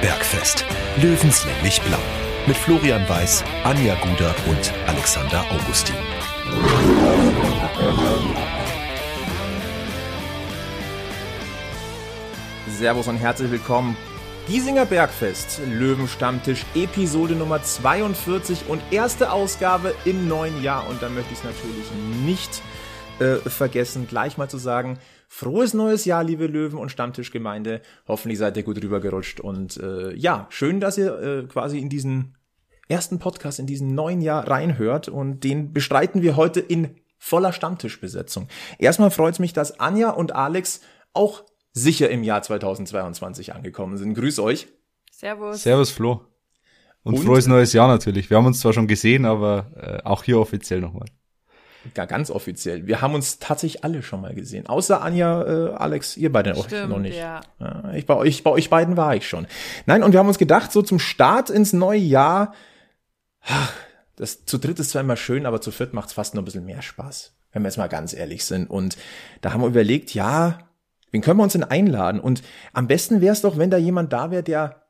Bergfest. Löwenslänglich blau. Mit Florian Weiß, Anja Guder und Alexander Augustin. Servus und herzlich willkommen. Giesinger Bergfest, Löwenstammtisch, Episode Nummer 42 und erste Ausgabe im neuen Jahr. Und da möchte ich es natürlich nicht äh, vergessen, gleich mal zu sagen, frohes neues Jahr, liebe Löwen und Stammtischgemeinde. Hoffentlich seid ihr gut rübergerutscht. Und äh, ja, schön, dass ihr äh, quasi in diesen ersten Podcast, in diesen neuen Jahr reinhört. Und den bestreiten wir heute in voller Stammtischbesetzung. Erstmal freut es mich, dass Anja und Alex auch sicher im Jahr 2022 angekommen sind. Grüß euch. Servus. Servus Flo. Und, und, frohes neues Jahr natürlich. Wir haben uns zwar schon gesehen, aber äh, auch hier offiziell nochmal. Ja, ganz offiziell. Wir haben uns tatsächlich alle schon mal gesehen. Außer Anja, äh, Alex, ihr beide Stimmt, noch nicht. Ja. ja. ich, bei, euch, bei euch beiden war ich schon. Nein, und wir haben uns gedacht, so zum Start ins neue Jahr, ach, das zu dritt ist zwar immer schön, aber zu viert macht es fast noch ein bisschen mehr Spaß, wenn wir jetzt mal ganz ehrlich sind. Und da haben wir überlegt, ja, wen können wir uns denn einladen? Und am besten wäre es doch, wenn da jemand da wäre, der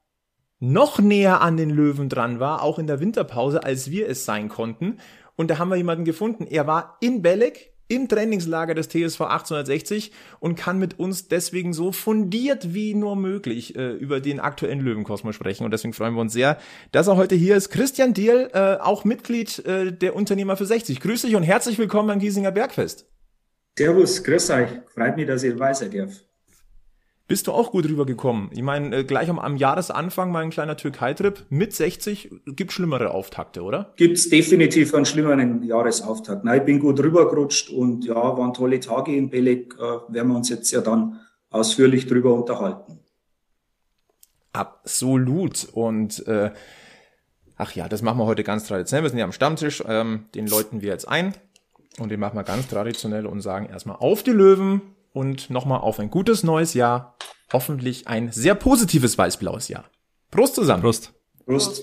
noch näher an den Löwen dran war, auch in der Winterpause, als wir es sein konnten. Und da haben wir jemanden gefunden. Er war in Belek im Trainingslager des TSV 1860 und kann mit uns deswegen so fundiert wie nur möglich äh, über den aktuellen Löwenkosmos sprechen. Und deswegen freuen wir uns sehr, dass er heute hier ist. Christian Diel, äh, auch Mitglied äh, der Unternehmer für 60. Grüß dich und herzlich willkommen beim Giesinger Bergfest. Servus, grüß euch. Freut mich, dass ihr dabei seid. Bist du auch gut rübergekommen? Ich meine, äh, gleich am, am Jahresanfang mal ein kleiner Türkei-Trip mit 60. Gibt schlimmere Auftakte, oder? Gibt's definitiv einen schlimmeren Jahresauftakt. Nein, ich bin gut rübergerutscht und ja, waren tolle Tage in Belek. Äh, werden wir uns jetzt ja dann ausführlich drüber unterhalten. Absolut. Und äh, ach ja, das machen wir heute ganz traditionell. Wir sind ja am Stammtisch. Ähm, den läuten wir jetzt ein. Und den machen wir ganz traditionell und sagen erstmal auf die Löwen und nochmal auf ein gutes neues Jahr. Hoffentlich ein sehr positives weiß-blaues Jahr. Prost zusammen. Prost. Prost.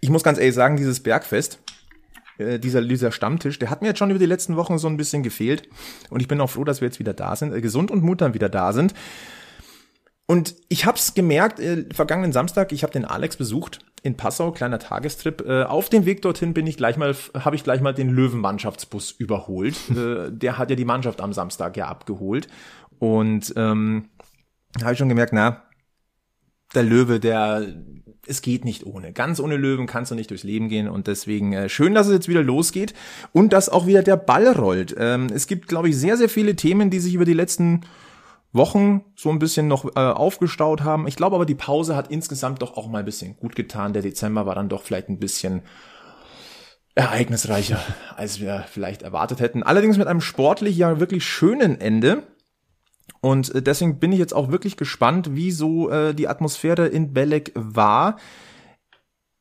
Ich muss ganz ehrlich sagen, dieses Bergfest, äh, dieser, dieser Stammtisch, der hat mir jetzt schon über die letzten Wochen so ein bisschen gefehlt. Und ich bin auch froh, dass wir jetzt wieder da sind, äh, gesund und muttern wieder da sind. Und ich hab's gemerkt, äh, vergangenen Samstag, ich habe den Alex besucht in Passau, kleiner Tagestrip. Äh, auf dem Weg dorthin bin ich gleich mal, habe ich gleich mal den Löwenmannschaftsbus überholt. äh, der hat ja die Mannschaft am Samstag ja abgeholt. Und ähm, habe ich schon gemerkt, na, der Löwe, der es geht nicht ohne. Ganz ohne Löwen kannst du nicht durchs Leben gehen und deswegen äh, schön, dass es jetzt wieder losgeht und dass auch wieder der Ball rollt. Ähm, es gibt, glaube ich, sehr, sehr viele Themen, die sich über die letzten Wochen so ein bisschen noch äh, aufgestaut haben. Ich glaube aber, die Pause hat insgesamt doch auch mal ein bisschen gut getan. Der Dezember war dann doch vielleicht ein bisschen ereignisreicher, als wir vielleicht erwartet hätten. Allerdings mit einem sportlich ja wirklich schönen Ende. Und äh, deswegen bin ich jetzt auch wirklich gespannt, wie so äh, die Atmosphäre in Belek war.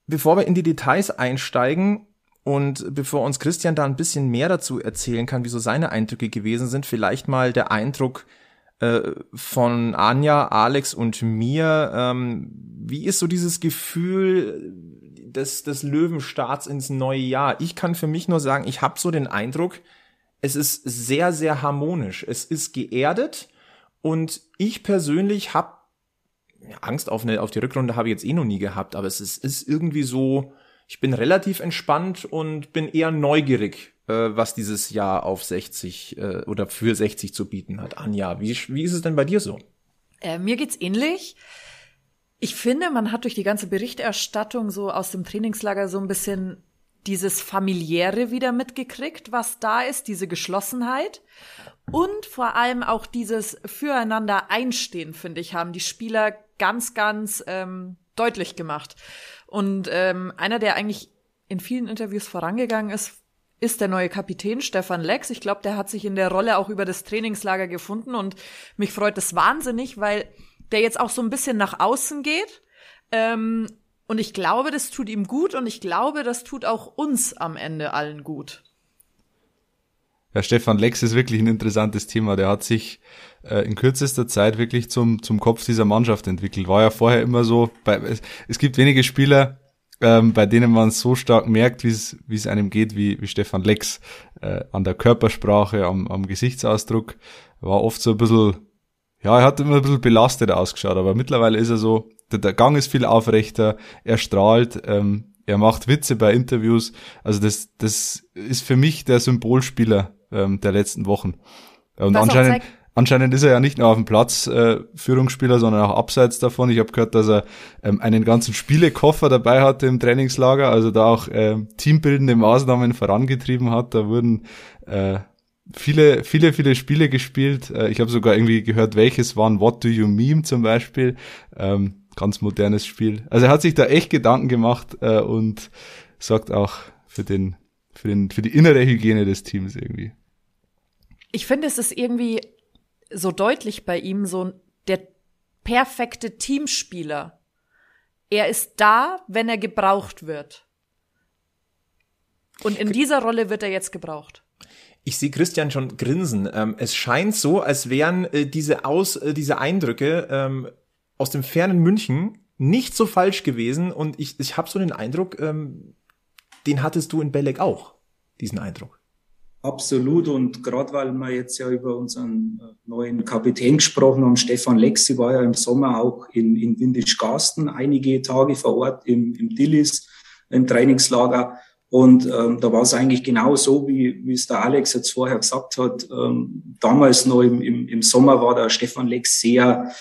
Bevor wir in die Details einsteigen, und bevor uns Christian da ein bisschen mehr dazu erzählen kann, wie so seine Eindrücke gewesen sind, vielleicht mal der Eindruck von Anja, Alex und mir. Ähm, wie ist so dieses Gefühl des, des Löwenstarts ins neue Jahr? Ich kann für mich nur sagen, ich habe so den Eindruck, es ist sehr, sehr harmonisch. Es ist geerdet und ich persönlich habe Angst auf, eine, auf die Rückrunde habe ich jetzt eh noch nie gehabt, aber es ist, ist irgendwie so, ich bin relativ entspannt und bin eher neugierig äh, was dieses Jahr auf 60 äh, oder für 60 zu bieten hat. Anja, wie, wie ist es denn bei dir so? Äh, mir geht's ähnlich. Ich finde, man hat durch die ganze Berichterstattung so aus dem Trainingslager so ein bisschen dieses familiäre wieder mitgekriegt, was da ist, diese Geschlossenheit. Und vor allem auch dieses Füreinander einstehen, finde ich, haben die Spieler ganz, ganz ähm, deutlich gemacht. Und ähm, einer, der eigentlich in vielen Interviews vorangegangen ist, ist der neue Kapitän Stefan Lex. Ich glaube, der hat sich in der Rolle auch über das Trainingslager gefunden und mich freut das wahnsinnig, weil der jetzt auch so ein bisschen nach außen geht. Ähm, und ich glaube, das tut ihm gut und ich glaube, das tut auch uns am Ende allen gut. Ja, Stefan Lex ist wirklich ein interessantes Thema. Der hat sich äh, in kürzester Zeit wirklich zum, zum Kopf dieser Mannschaft entwickelt. War ja vorher immer so, bei, es, es gibt wenige Spieler, ähm, bei denen man so stark merkt, wie es einem geht, wie, wie Stefan Lex äh, an der Körpersprache, am, am Gesichtsausdruck. war oft so ein bisschen, ja, er hat immer ein bisschen belastet ausgeschaut, aber mittlerweile ist er so, der, der Gang ist viel aufrechter, er strahlt, ähm, er macht Witze bei Interviews. Also das, das ist für mich der Symbolspieler ähm, der letzten Wochen. Und Was anscheinend, anscheinend ist er ja nicht nur auf dem Platz äh, Führungsspieler, sondern auch abseits davon. Ich habe gehört, dass er ähm, einen ganzen Spielekoffer dabei hatte im Trainingslager, also da auch äh, teambildende Maßnahmen vorangetrieben hat. Da wurden äh, viele, viele, viele Spiele gespielt. Äh, ich habe sogar irgendwie gehört, welches waren What Do You Meme zum Beispiel. Ähm, ganz modernes Spiel. Also er hat sich da echt Gedanken gemacht äh, und sorgt auch für den, für den, für die innere Hygiene des Teams irgendwie. Ich finde, es ist irgendwie so deutlich bei ihm so der perfekte Teamspieler. Er ist da, wenn er gebraucht wird. Und in dieser Rolle wird er jetzt gebraucht. Ich sehe Christian schon grinsen. Ähm, es scheint so, als wären äh, diese Aus, äh, diese Eindrücke ähm, aus dem fernen München nicht so falsch gewesen und ich, ich habe so den Eindruck, ähm, den hattest du in Belek auch, diesen Eindruck. Absolut und gerade weil wir jetzt ja über unseren äh, neuen Kapitän gesprochen haben, Stefan Lexi war ja im Sommer auch in, in Windisch-Garsten einige Tage vor Ort im, im Dillis, im Trainingslager. Und ähm, da war es eigentlich genau so, wie, wie es der Alex jetzt vorher gesagt hat. Ähm, damals noch im, im, im Sommer war der Stefan Lex sehr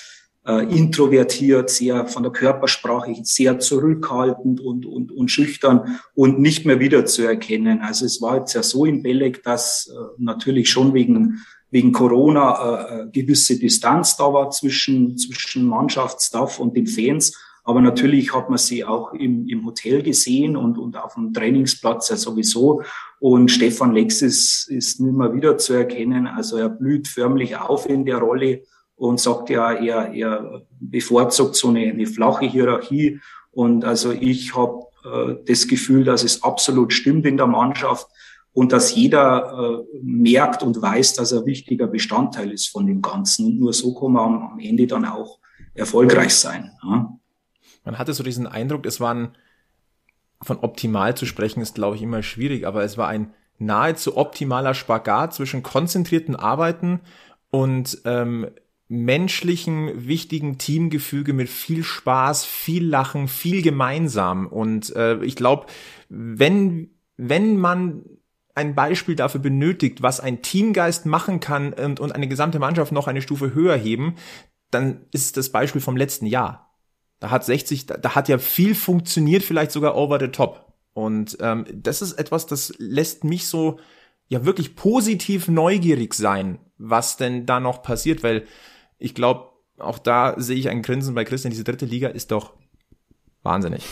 äh, introvertiert, sehr von der Körpersprache sehr zurückhaltend und, und, und schüchtern und nicht mehr wiederzuerkennen. Also es war jetzt ja so in Belek, dass äh, natürlich schon wegen wegen Corona äh, äh, gewisse Distanz da war zwischen, zwischen Mannschaftsstaff und den Fans. Aber natürlich hat man sie auch im, im Hotel gesehen und, und auf dem Trainingsplatz ja sowieso. Und Stefan Lex ist, ist nicht mehr wieder zu erkennen. Also er blüht förmlich auf in der Rolle und sagt ja, er, er bevorzugt so eine, eine flache Hierarchie. Und also ich habe äh, das Gefühl, dass es absolut stimmt in der Mannschaft und dass jeder äh, merkt und weiß, dass er ein wichtiger Bestandteil ist von dem Ganzen. Und nur so kann man am, am Ende dann auch erfolgreich sein. Ja. Man hatte so diesen Eindruck, es waren von optimal zu sprechen, ist glaube ich immer schwierig, aber es war ein nahezu optimaler Spagat zwischen konzentrierten Arbeiten und ähm, menschlichen, wichtigen Teamgefüge mit viel Spaß, viel Lachen, viel gemeinsam. Und äh, ich glaube, wenn, wenn man ein Beispiel dafür benötigt, was ein Teamgeist machen kann und, und eine gesamte Mannschaft noch eine Stufe höher heben, dann ist das Beispiel vom letzten Jahr. Da hat 60, da, da hat ja viel funktioniert, vielleicht sogar over the top. Und ähm, das ist etwas, das lässt mich so ja wirklich positiv neugierig sein, was denn da noch passiert, weil ich glaube, auch da sehe ich ein Grinsen bei Christian. Diese dritte Liga ist doch wahnsinnig.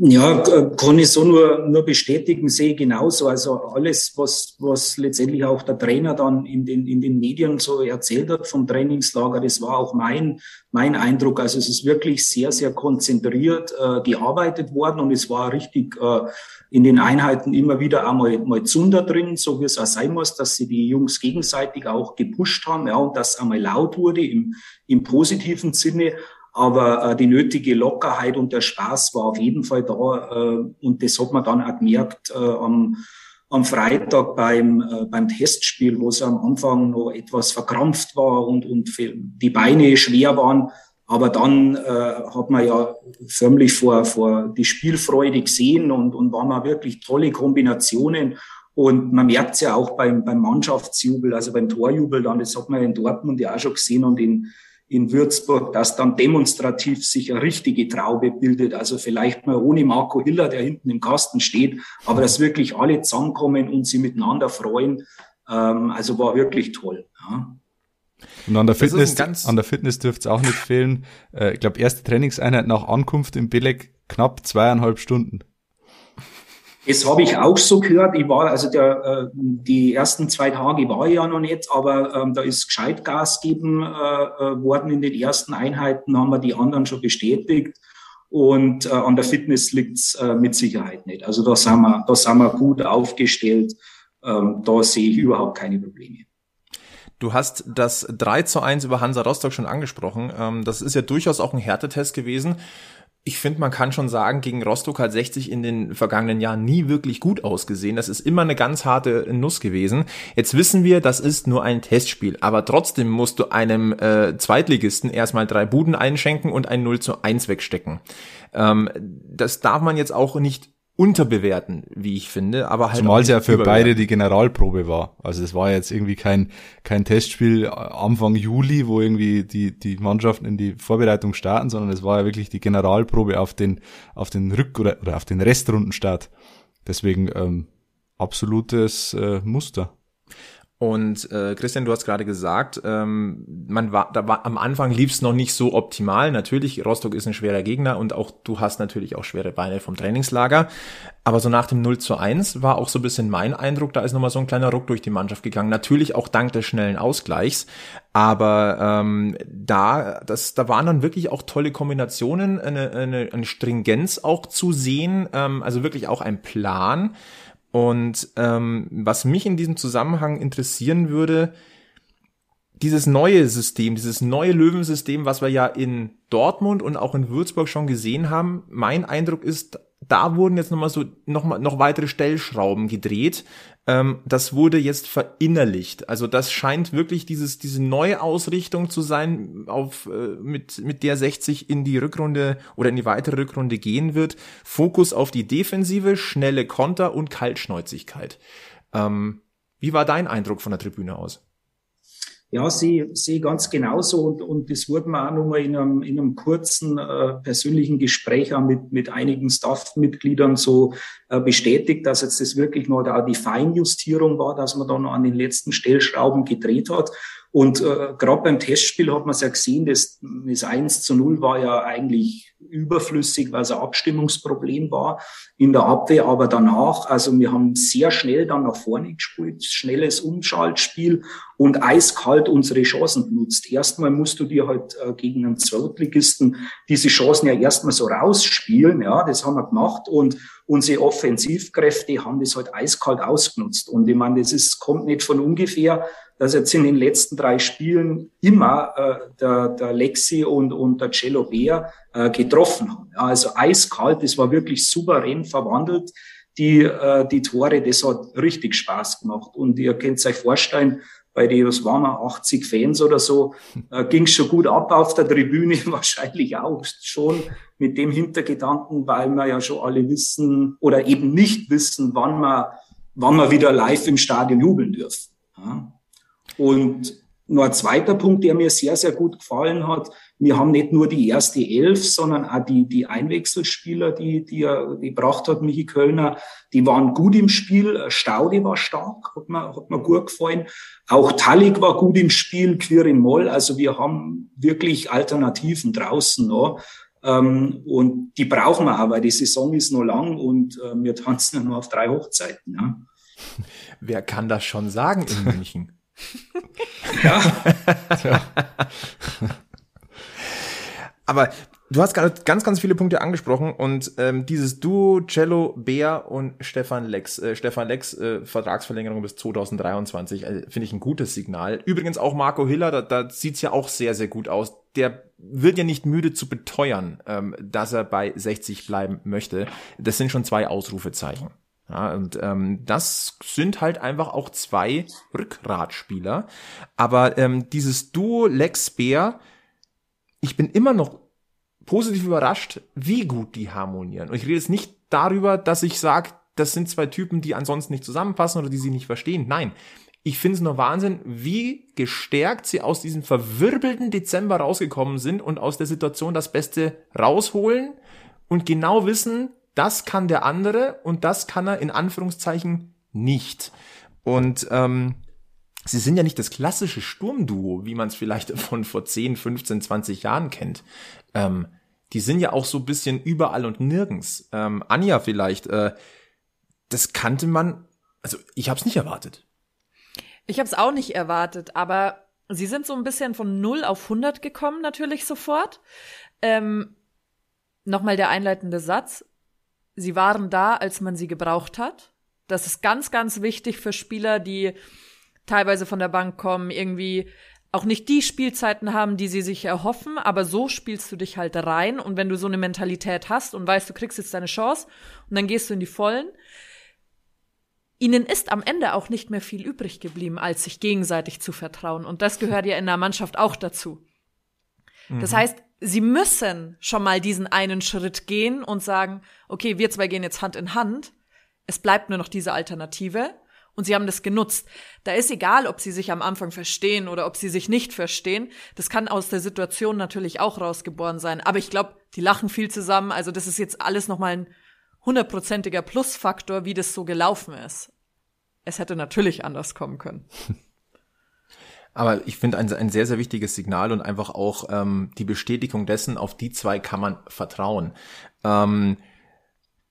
Ja, kann ich so nur, nur bestätigen, sehe ich genauso. Also alles, was, was letztendlich auch der Trainer dann in den, in den Medien so erzählt hat vom Trainingslager, das war auch mein, mein Eindruck. Also es ist wirklich sehr, sehr konzentriert äh, gearbeitet worden und es war richtig äh, in den Einheiten immer wieder einmal mal Zunder drin, so wie es auch sein muss, dass sie die Jungs gegenseitig auch gepusht haben, ja, und dass einmal laut wurde im, im positiven Sinne. Aber äh, die nötige Lockerheit und der Spaß war auf jeden Fall da. Äh, und das hat man dann auch gemerkt äh, am, am Freitag beim, äh, beim Testspiel, wo es am Anfang noch etwas verkrampft war und, und die Beine schwer waren. Aber dann äh, hat man ja förmlich vor, vor die Spielfreude gesehen und, und waren mal wirklich tolle Kombinationen. Und man merkt es ja auch beim, beim Mannschaftsjubel, also beim Torjubel dann, das hat man in Dortmund ja auch schon gesehen und in, in Würzburg, dass dann demonstrativ sich eine richtige Traube bildet. Also vielleicht mal ohne Marco Hiller, der hinten im Kasten steht, aber dass wirklich alle zusammenkommen und sie miteinander freuen. Ähm, also war wirklich toll. Ja. Und an der Fitness, an der Fitness dürfte es auch nicht fehlen. Äh, ich glaube, erste Trainingseinheit nach Ankunft im Beleg knapp zweieinhalb Stunden. Das habe ich auch so gehört. Ich war, also der, äh, die ersten zwei Tage war ich ja noch nicht, aber ähm, da ist gescheit Gas geben äh, äh, worden in den ersten Einheiten, haben wir die anderen schon bestätigt. Und äh, an der Fitness liegt's äh, mit Sicherheit nicht. Also da sind wir, da sind wir gut aufgestellt. Ähm, da sehe ich überhaupt keine Probleme. Du hast das 3 zu 1 über Hansa Rostock schon angesprochen. Ähm, das ist ja durchaus auch ein Härtetest gewesen. Ich finde, man kann schon sagen, gegen Rostock hat 60 in den vergangenen Jahren nie wirklich gut ausgesehen. Das ist immer eine ganz harte Nuss gewesen. Jetzt wissen wir, das ist nur ein Testspiel, aber trotzdem musst du einem äh, Zweitligisten erstmal drei Buden einschenken und ein 0 zu 1 wegstecken. Ähm, das darf man jetzt auch nicht unterbewerten, wie ich finde, aber halt Zumal es ja für beide die Generalprobe war. Also es war jetzt irgendwie kein kein Testspiel Anfang Juli, wo irgendwie die die Mannschaften in die Vorbereitung starten, sondern es war ja wirklich die Generalprobe auf den auf den Rück oder, oder auf den Restrundenstart. Deswegen ähm, absolutes äh, Muster. Und äh, Christian, du hast gerade gesagt, ähm, man war, da war am Anfang lief es noch nicht so optimal. Natürlich, Rostock ist ein schwerer Gegner und auch du hast natürlich auch schwere Beine vom Trainingslager. Aber so nach dem 0 zu 1 war auch so ein bisschen mein Eindruck, da ist nochmal so ein kleiner Ruck durch die Mannschaft gegangen. Natürlich auch dank des schnellen Ausgleichs. Aber ähm, da, das, da waren dann wirklich auch tolle Kombinationen, eine, eine, eine Stringenz auch zu sehen, ähm, also wirklich auch ein Plan. Und ähm, was mich in diesem Zusammenhang interessieren würde, dieses neue System, dieses neue Löwensystem, was wir ja in Dortmund und auch in Würzburg schon gesehen haben, mein Eindruck ist, da wurden jetzt nochmal so noch, mal, noch weitere Stellschrauben gedreht, ähm, das wurde jetzt verinnerlicht. Also das scheint wirklich dieses, diese neue Ausrichtung zu sein, auf, äh, mit, mit der 60 in die Rückrunde oder in die weitere Rückrunde gehen wird. Fokus auf die Defensive, schnelle Konter und Kaltschnäuzigkeit. Ähm, wie war dein Eindruck von der Tribüne aus? Ja, sehe ganz genauso und, und das wurde mir auch nochmal in einem, in einem kurzen äh, persönlichen Gespräch auch mit, mit einigen Staff-Mitgliedern so äh, bestätigt, dass jetzt das wirklich noch da die Feinjustierung war, dass man da noch an den letzten Stellschrauben gedreht hat. Und äh, gerade beim Testspiel hat man es ja gesehen, das, das 1 zu 0 war ja eigentlich überflüssig, weil es ein Abstimmungsproblem war in der Abwehr. Aber danach, also wir haben sehr schnell dann nach vorne gespielt, schnelles Umschaltspiel und eiskalt unsere Chancen benutzt. Erstmal musst du dir halt äh, gegen einen Zweitligisten diese Chancen ja erstmal so rausspielen. Ja, das haben wir gemacht und unsere Offensivkräfte haben das halt eiskalt ausgenutzt. Und ich meine, das ist, kommt nicht von ungefähr, dass jetzt in den letzten drei Spielen immer äh, der, der Lexi und, und der Cello Bär äh, getroffen haben. Ja, also eiskalt, das war wirklich souverän verwandelt. Die, äh, die Tore, das hat richtig Spaß gemacht. Und ihr könnt euch vorstellen, bei den, was waren wir, 80 Fans oder so, äh, ging es schon gut ab auf der Tribüne, wahrscheinlich auch schon mit dem Hintergedanken, weil wir ja schon alle wissen oder eben nicht wissen, wann wir, wann wir wieder live im Stadion jubeln dürfen. Ja. Und noch ein zweiter Punkt, der mir sehr, sehr gut gefallen hat. Wir haben nicht nur die erste Elf, sondern auch die, die Einwechselspieler, die, die er gebracht hat, Michi Kölner, die waren gut im Spiel. Staude war stark, hat mir, hat mir gut gefallen. Auch Talik war gut im Spiel, Quirin Moll. Also wir haben wirklich Alternativen draußen noch. Ähm, und die brauchen wir auch, weil die Saison ist noch lang und äh, wir tanzen ja nur auf drei Hochzeiten. Ja. Wer kann das schon sagen in München? ja. Aber du hast gerade ganz, ganz viele Punkte angesprochen und ähm, dieses Duo Cello, Bär und Stefan Lex. Äh, Stefan Lex, äh, Vertragsverlängerung bis 2023, äh, finde ich ein gutes Signal. Übrigens auch Marco Hiller, da, da sieht's ja auch sehr, sehr gut aus. Der wird ja nicht müde zu beteuern, ähm, dass er bei 60 bleiben möchte. Das sind schon zwei Ausrufezeichen. Ja, und ähm, das sind halt einfach auch zwei Rückgratspieler. Aber ähm, dieses Duo Lex Bär, ich bin immer noch positiv überrascht, wie gut die harmonieren. Und ich rede jetzt nicht darüber, dass ich sage, das sind zwei Typen, die ansonsten nicht zusammenpassen oder die sie nicht verstehen. Nein, ich finde es nur Wahnsinn, wie gestärkt sie aus diesem verwirbelten Dezember rausgekommen sind und aus der Situation das Beste rausholen und genau wissen, das kann der andere und das kann er in Anführungszeichen nicht. Und ähm, sie sind ja nicht das klassische Sturmduo, wie man es vielleicht von vor 10, 15, 20 Jahren kennt. Ähm, die sind ja auch so ein bisschen überall und nirgends. Ähm, Anja vielleicht, äh, das kannte man, also ich habe es nicht erwartet. Ich habe es auch nicht erwartet, aber sie sind so ein bisschen von 0 auf 100 gekommen, natürlich sofort. Ähm, Nochmal der einleitende Satz. Sie waren da, als man sie gebraucht hat. Das ist ganz, ganz wichtig für Spieler, die teilweise von der Bank kommen, irgendwie auch nicht die Spielzeiten haben, die sie sich erhoffen, aber so spielst du dich halt rein. Und wenn du so eine Mentalität hast und weißt, du kriegst jetzt deine Chance und dann gehst du in die Vollen, ihnen ist am Ende auch nicht mehr viel übrig geblieben, als sich gegenseitig zu vertrauen. Und das gehört ja in der Mannschaft auch dazu. Das mhm. heißt, sie müssen schon mal diesen einen Schritt gehen und sagen, okay, wir zwei gehen jetzt Hand in Hand. Es bleibt nur noch diese Alternative. Und sie haben das genutzt. Da ist egal, ob sie sich am Anfang verstehen oder ob sie sich nicht verstehen. Das kann aus der Situation natürlich auch rausgeboren sein. Aber ich glaube, die lachen viel zusammen. Also das ist jetzt alles nochmal ein hundertprozentiger Plusfaktor, wie das so gelaufen ist. Es hätte natürlich anders kommen können. Aber ich finde ein, ein sehr, sehr wichtiges Signal und einfach auch ähm, die Bestätigung dessen, auf die zwei kann man vertrauen. Ähm,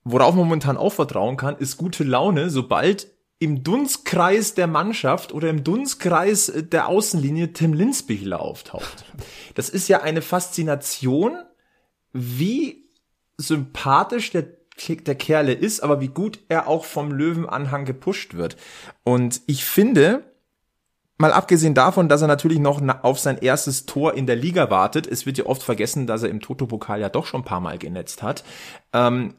worauf man momentan auch vertrauen kann, ist gute Laune, sobald im Dunstkreis der Mannschaft oder im Dunstkreis der Außenlinie Tim Linsbichler auftaucht. Das ist ja eine Faszination, wie sympathisch der, der Kerle ist, aber wie gut er auch vom Löwenanhang gepusht wird. Und ich finde, mal abgesehen davon, dass er natürlich noch auf sein erstes Tor in der Liga wartet, es wird ja oft vergessen, dass er im Toto-Pokal ja doch schon ein paar Mal genetzt hat, ähm,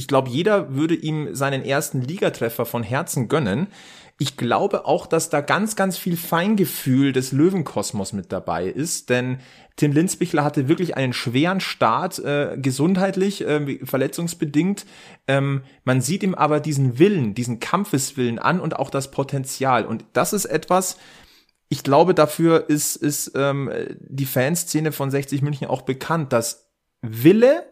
ich glaube, jeder würde ihm seinen ersten Ligatreffer von Herzen gönnen. Ich glaube auch, dass da ganz, ganz viel Feingefühl des Löwenkosmos mit dabei ist, denn Tim Linsbichler hatte wirklich einen schweren Start, äh, gesundheitlich, äh, verletzungsbedingt. Ähm, man sieht ihm aber diesen Willen, diesen Kampfeswillen an und auch das Potenzial. Und das ist etwas, ich glaube, dafür ist, ist ähm, die Fanszene von 60 München auch bekannt, dass Wille,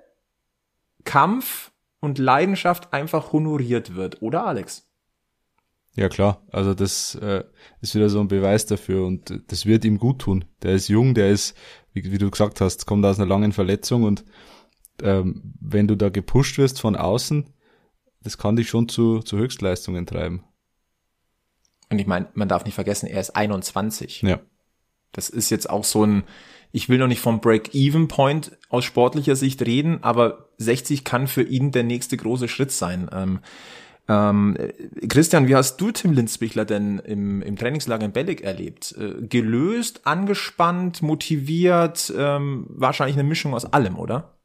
Kampf und Leidenschaft einfach honoriert wird, oder Alex? Ja klar, also das äh, ist wieder so ein Beweis dafür und das wird ihm gut tun. Der ist jung, der ist, wie, wie du gesagt hast, kommt aus einer langen Verletzung und ähm, wenn du da gepusht wirst von außen, das kann dich schon zu, zu Höchstleistungen treiben. Und ich meine, man darf nicht vergessen, er ist 21. Ja. Das ist jetzt auch so ein, ich will noch nicht vom Break-Even-Point aus sportlicher Sicht reden, aber 60 kann für ihn der nächste große Schritt sein. Ähm, ähm, Christian, wie hast du Tim Linzbichler denn im, im Trainingslager in Bellig erlebt? Äh, gelöst, angespannt, motiviert, ähm, wahrscheinlich eine Mischung aus allem, oder?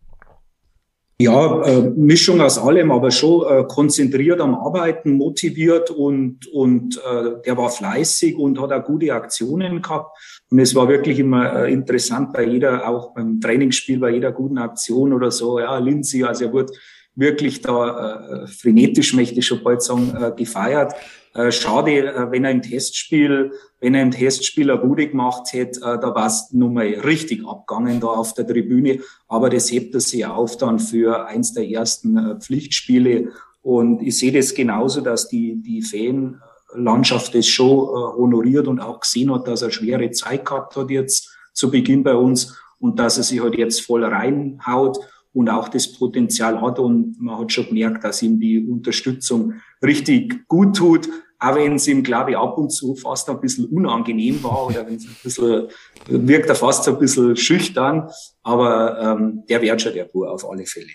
Ja, äh, Mischung aus allem, aber schon äh, konzentriert am Arbeiten, motiviert und, und äh, der war fleißig und hat auch gute Aktionen gehabt. Und es war wirklich immer äh, interessant bei jeder, auch beim Trainingsspiel, bei jeder guten Aktion oder so. Ja, Lindsay, also er wurde wirklich da äh, frenetisch, möchte ich schon bald sagen, äh, gefeiert. Äh, schade, äh, wenn er im Testspiel, wenn er im Testspiel eine gute gemacht hätte, äh, da war es nun mal richtig abgegangen da auf der Tribüne. Aber das hebt er sich auf dann für eins der ersten Pflichtspiele. Und ich sehe das genauso, dass die, die Fanlandschaft das schon honoriert und auch gesehen hat, dass er schwere Zeit gehabt hat jetzt zu Beginn bei uns und dass er sich halt jetzt voll reinhaut und auch das Potenzial hat. Und man hat schon gemerkt, dass ihm die Unterstützung richtig gut tut, auch wenn es ihm, glaube ich, ab und zu fast ein bisschen unangenehm war oder wenn es ein bisschen, wirkt er fast ein bisschen schüchtern, aber ähm, der schon der Bur auf alle Fälle.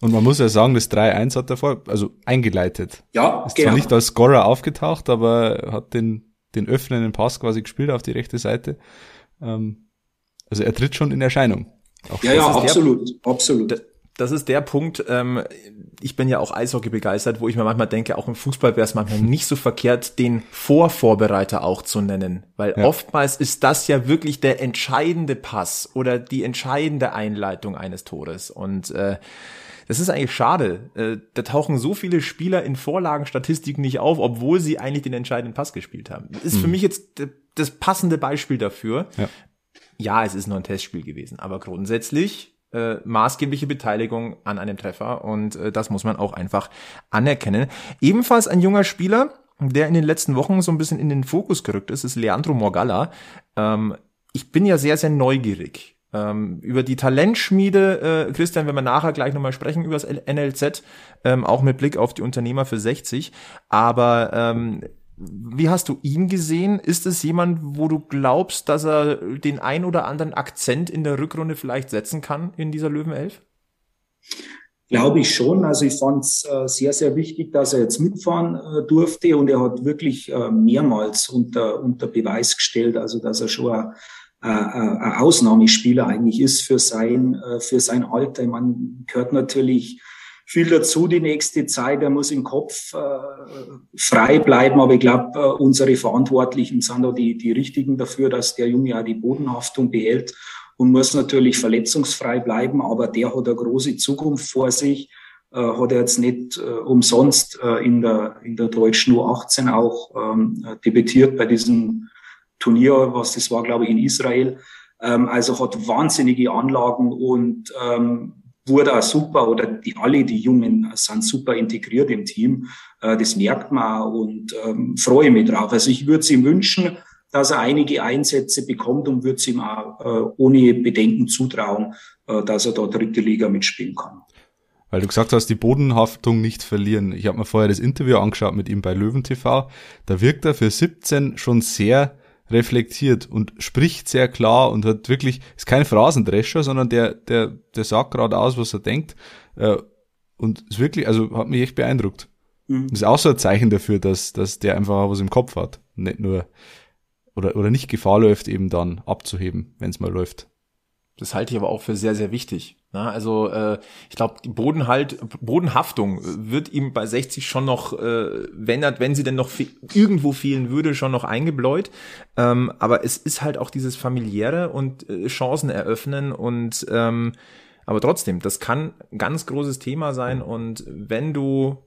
Und man muss ja sagen, das 3-1 hat er vor, also eingeleitet. Ja, Ist genau. zwar nicht als Scorer aufgetaucht, aber hat den, den öffnenden Pass quasi gespielt auf die rechte Seite. Ähm, also er tritt schon in Erscheinung. Auch ja, ja, absolut, der, absolut. Das ist der Punkt, ähm, ich bin ja auch Eishockey begeistert, wo ich mir manchmal denke, auch im Fußball wäre es manchmal nicht so verkehrt, den Vorvorbereiter auch zu nennen. Weil ja. oftmals ist das ja wirklich der entscheidende Pass oder die entscheidende Einleitung eines Tores. Und äh, das ist eigentlich schade. Äh, da tauchen so viele Spieler in Vorlagenstatistiken nicht auf, obwohl sie eigentlich den entscheidenden Pass gespielt haben. Das ist mhm. für mich jetzt das passende Beispiel dafür. Ja ja, es ist nur ein Testspiel gewesen, aber grundsätzlich äh, maßgebliche Beteiligung an einem Treffer und äh, das muss man auch einfach anerkennen. Ebenfalls ein junger Spieler, der in den letzten Wochen so ein bisschen in den Fokus gerückt ist, ist Leandro Morgalla. Ähm, ich bin ja sehr, sehr neugierig. Ähm, über die Talentschmiede, äh, Christian, wenn wir nachher gleich nochmal sprechen über das NLZ, ähm, auch mit Blick auf die Unternehmer für 60. Aber ähm, wie hast du ihn gesehen? Ist es jemand, wo du glaubst, dass er den ein oder anderen Akzent in der Rückrunde vielleicht setzen kann in dieser Löwenelf? Glaube ich schon. Also ich fand es äh, sehr, sehr wichtig, dass er jetzt mitfahren äh, durfte und er hat wirklich äh, mehrmals unter, unter Beweis gestellt, also dass er schon ein, Ausnahmespieler eigentlich ist für sein, für sein Alter. Man gehört natürlich viel dazu die nächste Zeit. Er muss im Kopf äh, frei bleiben, aber ich glaube, äh, unsere Verantwortlichen sind da die, die richtigen dafür, dass der Junge auch die Bodenhaftung behält und muss natürlich verletzungsfrei bleiben, aber der hat eine große Zukunft vor sich. Äh, hat er jetzt nicht äh, umsonst äh, in der in der deutschen U18 auch ähm, debütiert bei diesem Turnier, was das war, glaube ich, in Israel. Ähm, also hat wahnsinnige Anlagen und ähm, wurde auch super oder die alle die Jungen sind super integriert im Team. Äh, das merkt man und ähm, freue mich drauf. Also ich würde es ihm wünschen, dass er einige Einsätze bekommt und würde es ihm auch äh, ohne Bedenken zutrauen, äh, dass er da dritte Liga mitspielen kann. Weil du gesagt hast, die Bodenhaftung nicht verlieren. Ich habe mir vorher das Interview angeschaut mit ihm bei Löwen TV. Da wirkt er für 17 schon sehr reflektiert und spricht sehr klar und hat wirklich, ist kein Phrasendrescher, sondern der, der, der sagt gerade aus, was er denkt. Äh, und ist wirklich, also hat mich echt beeindruckt. Mhm. Ist auch so ein Zeichen dafür, dass, dass der einfach was im Kopf hat. Nicht nur oder, oder nicht Gefahr läuft, eben dann abzuheben, wenn es mal läuft. Das halte ich aber auch für sehr, sehr wichtig. Na, also äh, ich glaube, die Bodenhalt, Bodenhaftung wird ihm bei 60 schon noch, äh, wenn er, wenn sie denn noch fe irgendwo fehlen würde, schon noch eingebläut. Ähm, aber es ist halt auch dieses familiäre und äh, Chancen eröffnen und ähm, aber trotzdem, das kann ein ganz großes Thema sein und wenn du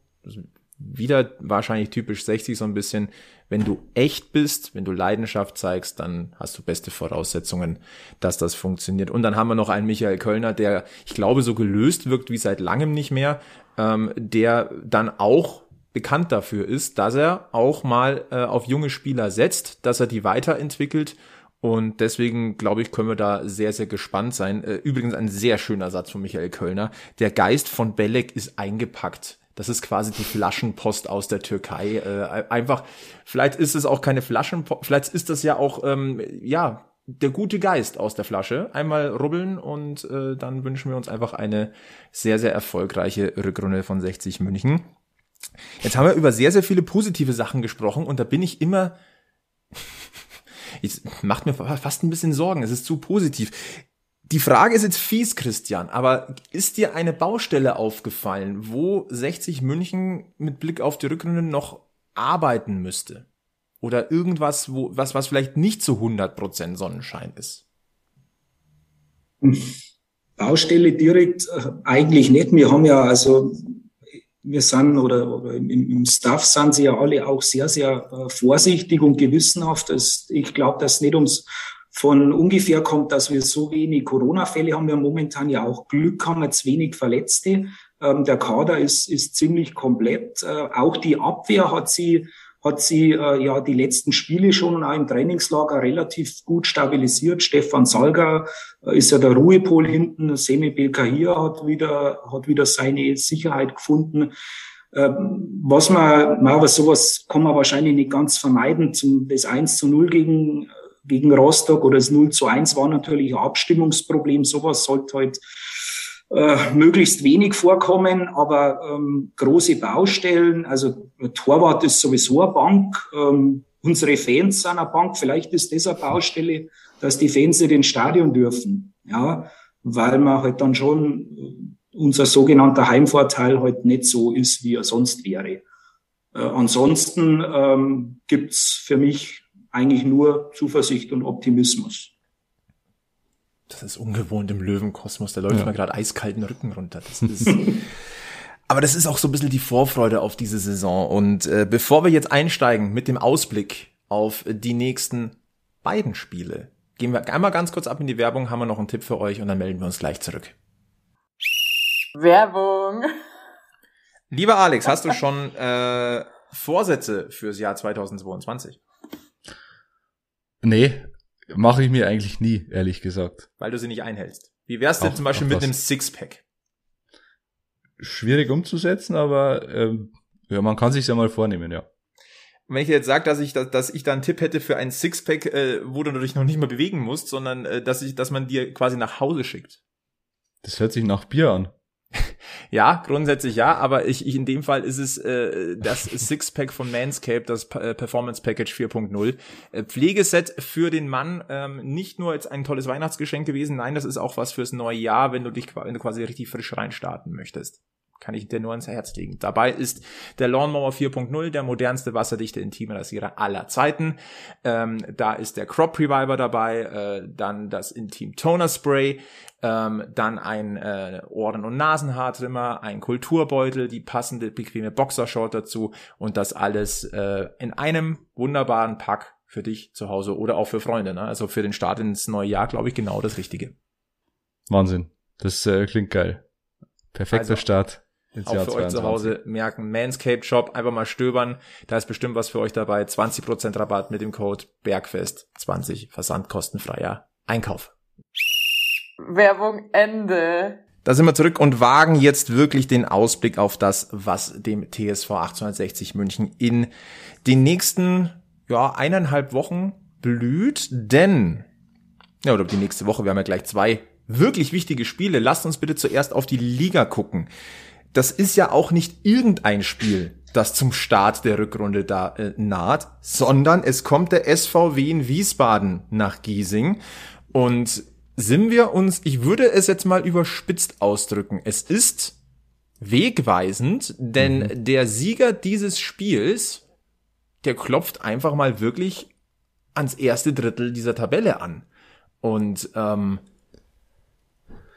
wieder wahrscheinlich typisch 60 so ein bisschen, wenn du echt bist, wenn du Leidenschaft zeigst, dann hast du beste Voraussetzungen, dass das funktioniert. Und dann haben wir noch einen Michael Kölner, der, ich glaube, so gelöst wirkt wie seit langem nicht mehr, ähm, der dann auch bekannt dafür ist, dass er auch mal äh, auf junge Spieler setzt, dass er die weiterentwickelt und deswegen, glaube ich, können wir da sehr, sehr gespannt sein. Äh, übrigens ein sehr schöner Satz von Michael Kölner. Der Geist von Belek ist eingepackt. Das ist quasi die Flaschenpost aus der Türkei. Äh, einfach, vielleicht ist es auch keine Flaschenpost, vielleicht ist das ja auch, ähm, ja, der gute Geist aus der Flasche. Einmal rubbeln und äh, dann wünschen wir uns einfach eine sehr, sehr erfolgreiche Rückrunde von 60 München. Jetzt haben wir über sehr, sehr viele positive Sachen gesprochen und da bin ich immer, ich, macht mir fast ein bisschen Sorgen, es ist zu positiv. Die Frage ist jetzt fies, Christian, aber ist dir eine Baustelle aufgefallen, wo 60 München mit Blick auf die Rückrunde noch arbeiten müsste? Oder irgendwas, wo, was, was vielleicht nicht zu 100% Sonnenschein ist? Baustelle direkt äh, eigentlich nicht. Wir haben ja also, wir sind oder, oder im, im Staff sind sie ja alle auch sehr, sehr äh, vorsichtig und gewissenhaft. Ich glaube, dass nicht ums von ungefähr kommt, dass wir so wenig Corona-Fälle haben. Wir momentan ja auch Glück haben, jetzt wenig Verletzte. Ähm, der Kader ist, ist ziemlich komplett. Äh, auch die Abwehr hat sie, hat sie äh, ja die letzten Spiele schon und auch im Trainingslager relativ gut stabilisiert. Stefan Salga äh, ist ja der Ruhepol hinten. Semi Belkahir hat wieder, hat wieder seine Sicherheit gefunden. Ähm, was man, aber sowas kann man wahrscheinlich nicht ganz vermeiden. Zum, das 1 zu 0 gegen gegen Rostock oder das 0 zu 1 war natürlich ein Abstimmungsproblem. Sowas sollte halt äh, möglichst wenig vorkommen, aber ähm, große Baustellen, also Torwart ist sowieso eine Bank, ähm, unsere Fans sind eine Bank, vielleicht ist das eine Baustelle, dass die Fans nicht ins Stadion dürfen, ja, weil man halt dann schon unser sogenannter Heimvorteil halt nicht so ist, wie er sonst wäre. Äh, ansonsten ähm, gibt's für mich eigentlich nur Zuversicht und Optimismus. Das ist ungewohnt im Löwenkosmos. Da läuft ja. mir gerade eiskalten Rücken runter. Das ist Aber das ist auch so ein bisschen die Vorfreude auf diese Saison. Und äh, bevor wir jetzt einsteigen mit dem Ausblick auf die nächsten beiden Spiele, gehen wir einmal ganz kurz ab in die Werbung, haben wir noch einen Tipp für euch und dann melden wir uns gleich zurück. Werbung. Lieber Alex, hast du schon äh, Vorsätze fürs Jahr 2022? Nee, mache ich mir eigentlich nie, ehrlich gesagt. Weil du sie nicht einhältst. Wie wär's denn auch, zum Beispiel mit einem Sixpack? Schwierig umzusetzen, aber ähm, ja, man kann sich ja mal vornehmen, ja. wenn ich jetzt sage, dass ich, dass, dass ich da einen Tipp hätte für ein Sixpack, äh, wo du dich noch nicht mal bewegen musst, sondern äh, dass ich, dass man dir quasi nach Hause schickt. Das hört sich nach Bier an. Ja, grundsätzlich ja, aber ich, ich in dem Fall ist es äh, das Sixpack von Manscaped, das äh, Performance Package 4.0. Äh, Pflegeset für den Mann, ähm, nicht nur jetzt ein tolles Weihnachtsgeschenk gewesen, nein, das ist auch was fürs neue Jahr, wenn du dich wenn du quasi richtig frisch reinstarten möchtest kann ich dir nur ans Herz legen. Dabei ist der Lawnmower 4.0 der modernste wasserdichte Intimrasierer aller Zeiten. Ähm, da ist der Crop Reviver dabei, äh, dann das Intim Toner Spray, ähm, dann ein äh, Ohren- und Nasenhaartrimmer, ein Kulturbeutel, die passende bequeme Boxershort dazu und das alles äh, in einem wunderbaren Pack für dich zu Hause oder auch für Freunde. Ne? Also für den Start ins neue Jahr, glaube ich, genau das Richtige. Wahnsinn. Das äh, klingt geil. Perfekter Also, Start. Ins auch Jahr für euch zu 22. Hause merken, Manscaped Shop, einfach mal stöbern. Da ist bestimmt was für euch dabei. 20% Rabatt mit dem Code Bergfest 20 versandkostenfreier Einkauf. Werbung Ende. Da sind wir zurück und wagen jetzt wirklich den Ausblick auf das, was dem TSV 1860 München in den nächsten ja, eineinhalb Wochen blüht, denn ja, oder die nächste Woche, wir haben ja gleich zwei wirklich wichtige Spiele. Lasst uns bitte zuerst auf die Liga gucken. Das ist ja auch nicht irgendein Spiel, das zum Start der Rückrunde da äh, naht, sondern es kommt der SVW in Wiesbaden nach Giesing und sind wir uns, ich würde es jetzt mal überspitzt ausdrücken, es ist wegweisend, denn der Sieger dieses Spiels, der klopft einfach mal wirklich ans erste Drittel dieser Tabelle an. Und ähm,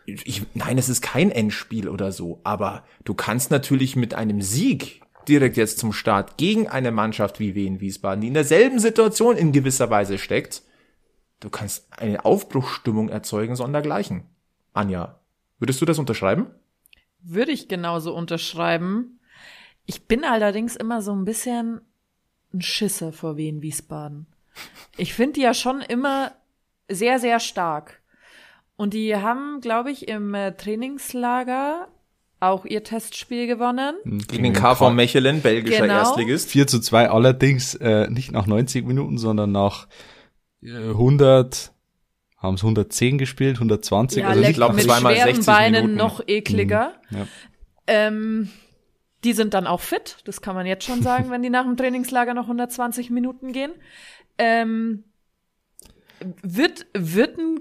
ich, nein, es ist kein Endspiel oder so, aber du kannst natürlich mit einem Sieg direkt jetzt zum Start gegen eine Mannschaft wie Wien Wiesbaden, die in derselben Situation in gewisser Weise steckt, du kannst eine Aufbruchsstimmung erzeugen, sondergleichen. Anja, würdest du das unterschreiben? Würde ich genauso unterschreiben. Ich bin allerdings immer so ein bisschen ein Schisser vor Wien Wiesbaden. Ich finde die ja schon immer sehr, sehr stark. Und die haben, glaube ich, im äh, Trainingslager auch ihr Testspiel gewonnen. Gegen den KV Mechelen, belgischer Genau. Erstligist. 4 zu 2 allerdings äh, nicht nach 90 Minuten, sondern nach äh, 100, haben es 110 gespielt, 120. Ja, also leck, nicht glaub, mit zweimal schweren 60 Beinen Minuten. noch ekliger. Ja. Ähm, die sind dann auch fit, das kann man jetzt schon sagen, wenn die nach dem Trainingslager noch 120 Minuten gehen. Ähm, wird, wird ein,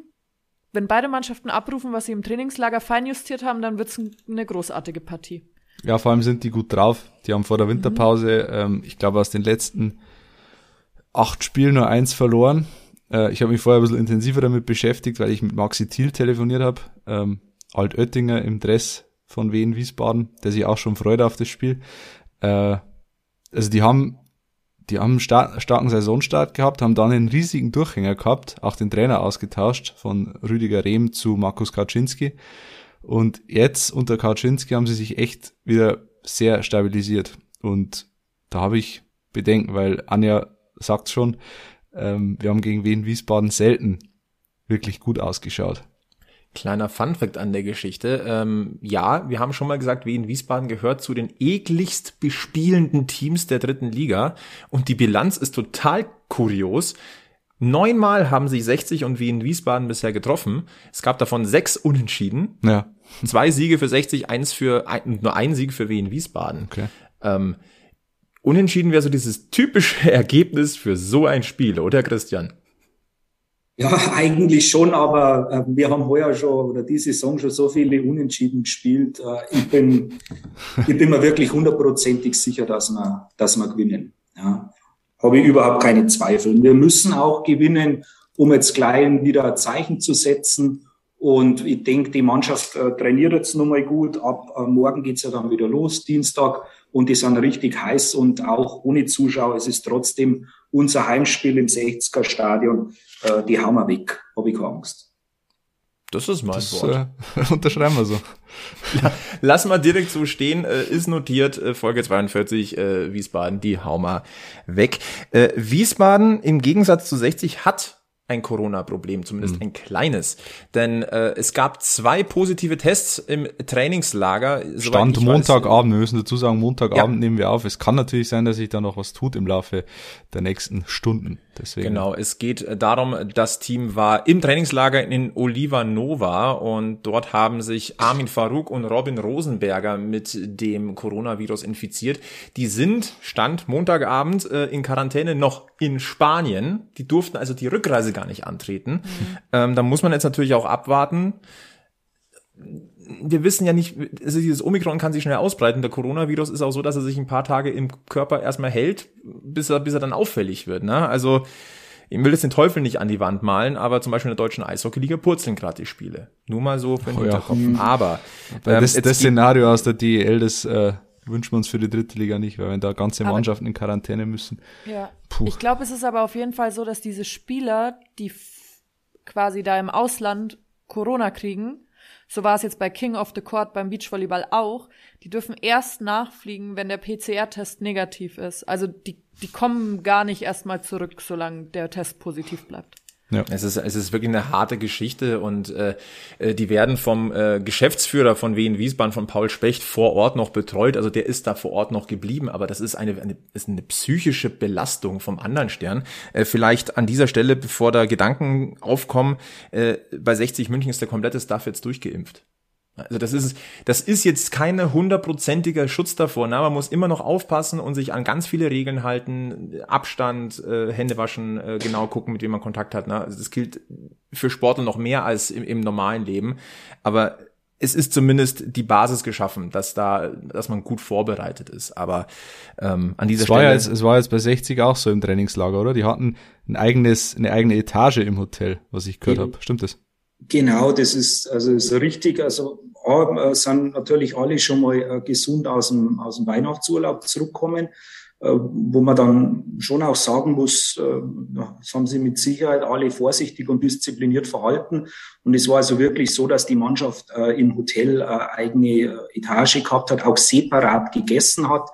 wenn beide Mannschaften abrufen, was sie im Trainingslager feinjustiert haben, dann wird's ein, eine großartige Partie. Ja, vor allem sind die gut drauf. Die haben vor der Winterpause, ähm, ich glaube, aus den letzten acht Spielen nur eins verloren. Äh, ich habe mich vorher ein bisschen intensiver damit beschäftigt, weil ich mit Maxi Thiel telefoniert habe. Ähm, Altöttinger im Dress von Wien Wiesbaden, der sich auch schon freut auf das Spiel. Äh, also die haben, die haben einen star starken Saisonstart gehabt, haben dann einen riesigen Durchhänger gehabt, auch den Trainer ausgetauscht von Rüdiger Rehm zu Markus Kaczynski. Und jetzt unter Kaczynski haben sie sich echt wieder sehr stabilisiert. Und da habe ich Bedenken, weil Anja sagt schon, ähm, wir haben gegen Wien Wiesbaden selten wirklich gut ausgeschaut. Kleiner Funfact an der Geschichte. Ähm, ja, wir haben schon mal gesagt, Wien Wiesbaden gehört zu den ekligst bespielenden Teams der dritten Liga. Und die Bilanz ist total kurios. Neunmal haben sich 60 und Wien Wiesbaden bisher getroffen. Es gab davon sechs Unentschieden. Ja, Zwei Siege für 60, eins für ein, nur ein Sieg für Wien Wiesbaden. okay. Ähm, Unentschieden wäre so dieses typische Ergebnis für so ein Spiel, oder Christian? Ja, eigentlich schon, aber äh, wir haben heuer schon oder diese Saison schon so viele Unentschieden gespielt. Äh, ich bin, ich bin mir wirklich hundertprozentig sicher, dass wir, dass wir gewinnen. Ja. Habe ich überhaupt keine Zweifel. Wir müssen auch gewinnen, um jetzt gleich wieder ein Zeichen zu setzen. Und ich denke, die Mannschaft äh, trainiert jetzt nochmal gut. Ab morgen geht's ja dann wieder los, Dienstag. Und die sind richtig heiß und auch ohne Zuschauer. Es ist trotzdem unser Heimspiel im 60er Stadion. Äh, die hauen wir weg, habe ich keine Angst. Das ist mein Das äh, unterschreiben wir so. Lass mal direkt so stehen, äh, ist notiert, äh, Folge 42, äh, Wiesbaden, die hau mal weg. Äh, Wiesbaden im Gegensatz zu 60 hat ein Corona-Problem, zumindest mhm. ein kleines. Denn äh, es gab zwei positive Tests im Trainingslager. Stand Montagabend, wir müssen dazu sagen, Montagabend ja. nehmen wir auf. Es kann natürlich sein, dass sich da noch was tut im Laufe der nächsten Stunden. Deswegen. Genau, es geht äh, darum, das Team war im Trainingslager in Oliva Nova und dort haben sich Armin Farouk und Robin Rosenberger mit dem Coronavirus infiziert. Die sind, Stand Montagabend, äh, in Quarantäne noch in Spanien. Die durften also die Rückreise gar nicht antreten. Mhm. Ähm, da muss man jetzt natürlich auch abwarten. Wir wissen ja nicht, also dieses Omikron kann sich schnell ausbreiten. Der Coronavirus ist auch so, dass er sich ein paar Tage im Körper erstmal hält, bis er, bis er dann auffällig wird. Ne? Also ich will jetzt den Teufel nicht an die Wand malen, aber zum Beispiel in der deutschen Eishockeyliga purzeln gerade die Spiele. Nur mal so für den oh, Hinterkopf. Ja. Aber ähm, das, das Szenario aus der DEL, das äh, wünschen wir uns für die dritte Liga nicht, weil wenn da ganze Mannschaften aber, in Quarantäne müssen. Ja. Puh. Ich glaube, es ist aber auf jeden Fall so, dass diese Spieler, die quasi da im Ausland Corona kriegen, so war es jetzt bei King of the Court beim Beachvolleyball auch, die dürfen erst nachfliegen, wenn der PCR-Test negativ ist. Also die, die kommen gar nicht erstmal zurück, solange der Test positiv bleibt. Ja. Es ist, es ist wirklich eine harte Geschichte und äh, äh, die werden vom äh, Geschäftsführer von Wien Wiesbaden, von Paul Specht, vor Ort noch betreut. Also der ist da vor Ort noch geblieben, aber das ist eine, eine, ist eine psychische Belastung vom anderen Stern. Äh, vielleicht an dieser Stelle, bevor da Gedanken aufkommen, äh, bei 60 München ist der komplette Staff jetzt durchgeimpft. Also das ist, das ist jetzt keine hundertprozentiger Schutz davor. Na, man muss immer noch aufpassen und sich an ganz viele Regeln halten, Abstand, äh, Hände waschen, äh, genau gucken, mit wem man Kontakt hat. Na, also das gilt für Sportler noch mehr als im, im normalen Leben. Aber es ist zumindest die Basis geschaffen, dass da, dass man gut vorbereitet ist. Aber ähm, an dieser es Stelle. War jetzt, es war jetzt bei 60 auch so im Trainingslager, oder? Die hatten ein eigenes, eine eigene Etage im Hotel, was ich gehört habe. Stimmt das? Genau, das ist also ist richtig. Also äh, sind natürlich alle schon mal äh, gesund aus dem, aus dem Weihnachtsurlaub zurückkommen, äh, wo man dann schon auch sagen muss, das haben sie mit Sicherheit alle vorsichtig und diszipliniert verhalten. Und es war also wirklich so, dass die Mannschaft im Hotel eigene Etage gehabt hat, auch separat gegessen hat.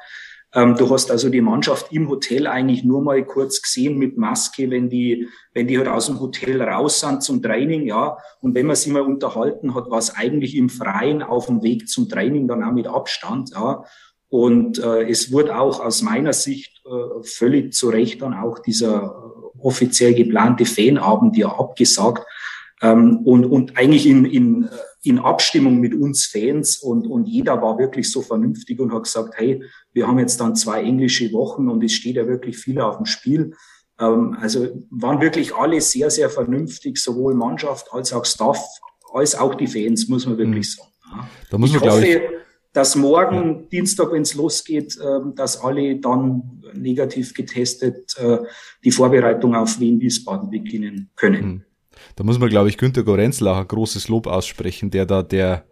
Ähm, du hast also die Mannschaft im Hotel eigentlich nur mal kurz gesehen mit Maske, wenn die, wenn die halt aus dem Hotel raus sind zum Training, ja. Und wenn man sie mal unterhalten hat, war es eigentlich im Freien auf dem Weg zum Training dann auch mit Abstand, ja. Und äh, es wurde auch aus meiner Sicht äh, völlig zu Recht dann auch dieser äh, offiziell geplante Fanabend ja abgesagt. Ähm, und, und eigentlich in, in, in Abstimmung mit uns Fans und, und jeder war wirklich so vernünftig und hat gesagt, hey, wir haben jetzt dann zwei englische Wochen und es steht ja wirklich viel auf dem Spiel. Ähm, also waren wirklich alle sehr, sehr vernünftig, sowohl Mannschaft als auch Staff, als auch die Fans, muss man wirklich mhm. sagen. Da muss man, ich hoffe, ich, dass morgen, ja. Dienstag, wenn es losgeht, ähm, dass alle dann negativ getestet äh, die Vorbereitung auf Wien-Wiesbaden beginnen können. Da muss man, glaube ich, Günter Gorenzel auch ein großes Lob aussprechen, der da der,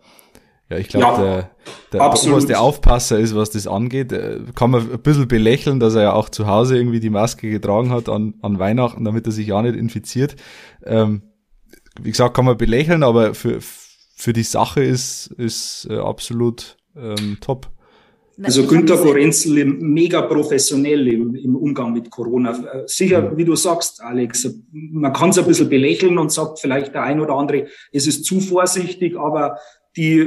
ja, ich glaube, ja, der, der oberste Aufpasser ist, was das angeht. Äh, kann man ein bisschen belächeln, dass er ja auch zu Hause irgendwie die Maske getragen hat an, an Weihnachten, damit er sich ja nicht infiziert. Ähm, wie gesagt, kann man belächeln, aber für, für die Sache ist, ist äh, absolut ähm, top. Also Günter Gorenzel mega professionell im, im, Umgang mit Corona. Sicher, wie du sagst, Alex, man kann es ein bisschen belächeln und sagt vielleicht der ein oder andere, es ist zu vorsichtig, aber die,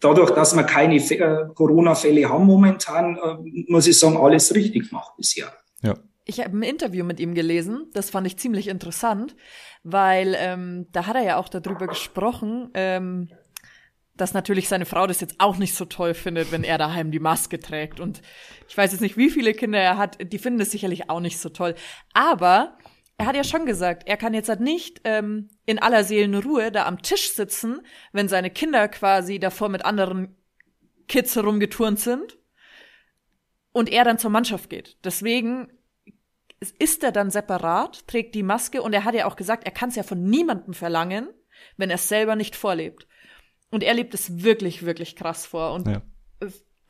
dadurch, dass wir keine äh, Corona-Fälle haben momentan, äh, muss ich sagen, alles richtig gemacht bisher. Ja. Ich habe ein Interview mit ihm gelesen, das fand ich ziemlich interessant, weil ähm, da hat er ja auch darüber gesprochen, ähm, dass natürlich seine Frau das jetzt auch nicht so toll findet, wenn er daheim die Maske trägt. Und ich weiß jetzt nicht, wie viele Kinder er hat, die finden das sicherlich auch nicht so toll. Aber er hat ja schon gesagt, er kann jetzt halt nicht ähm, in aller Seelenruhe da am Tisch sitzen, wenn seine Kinder quasi davor mit anderen Kids herumgeturnt sind und er dann zur Mannschaft geht. Deswegen ist er dann separat, trägt die Maske und er hat ja auch gesagt, er kann es ja von niemandem verlangen, wenn er es selber nicht vorlebt. Und er lebt es wirklich, wirklich krass vor. Und ja.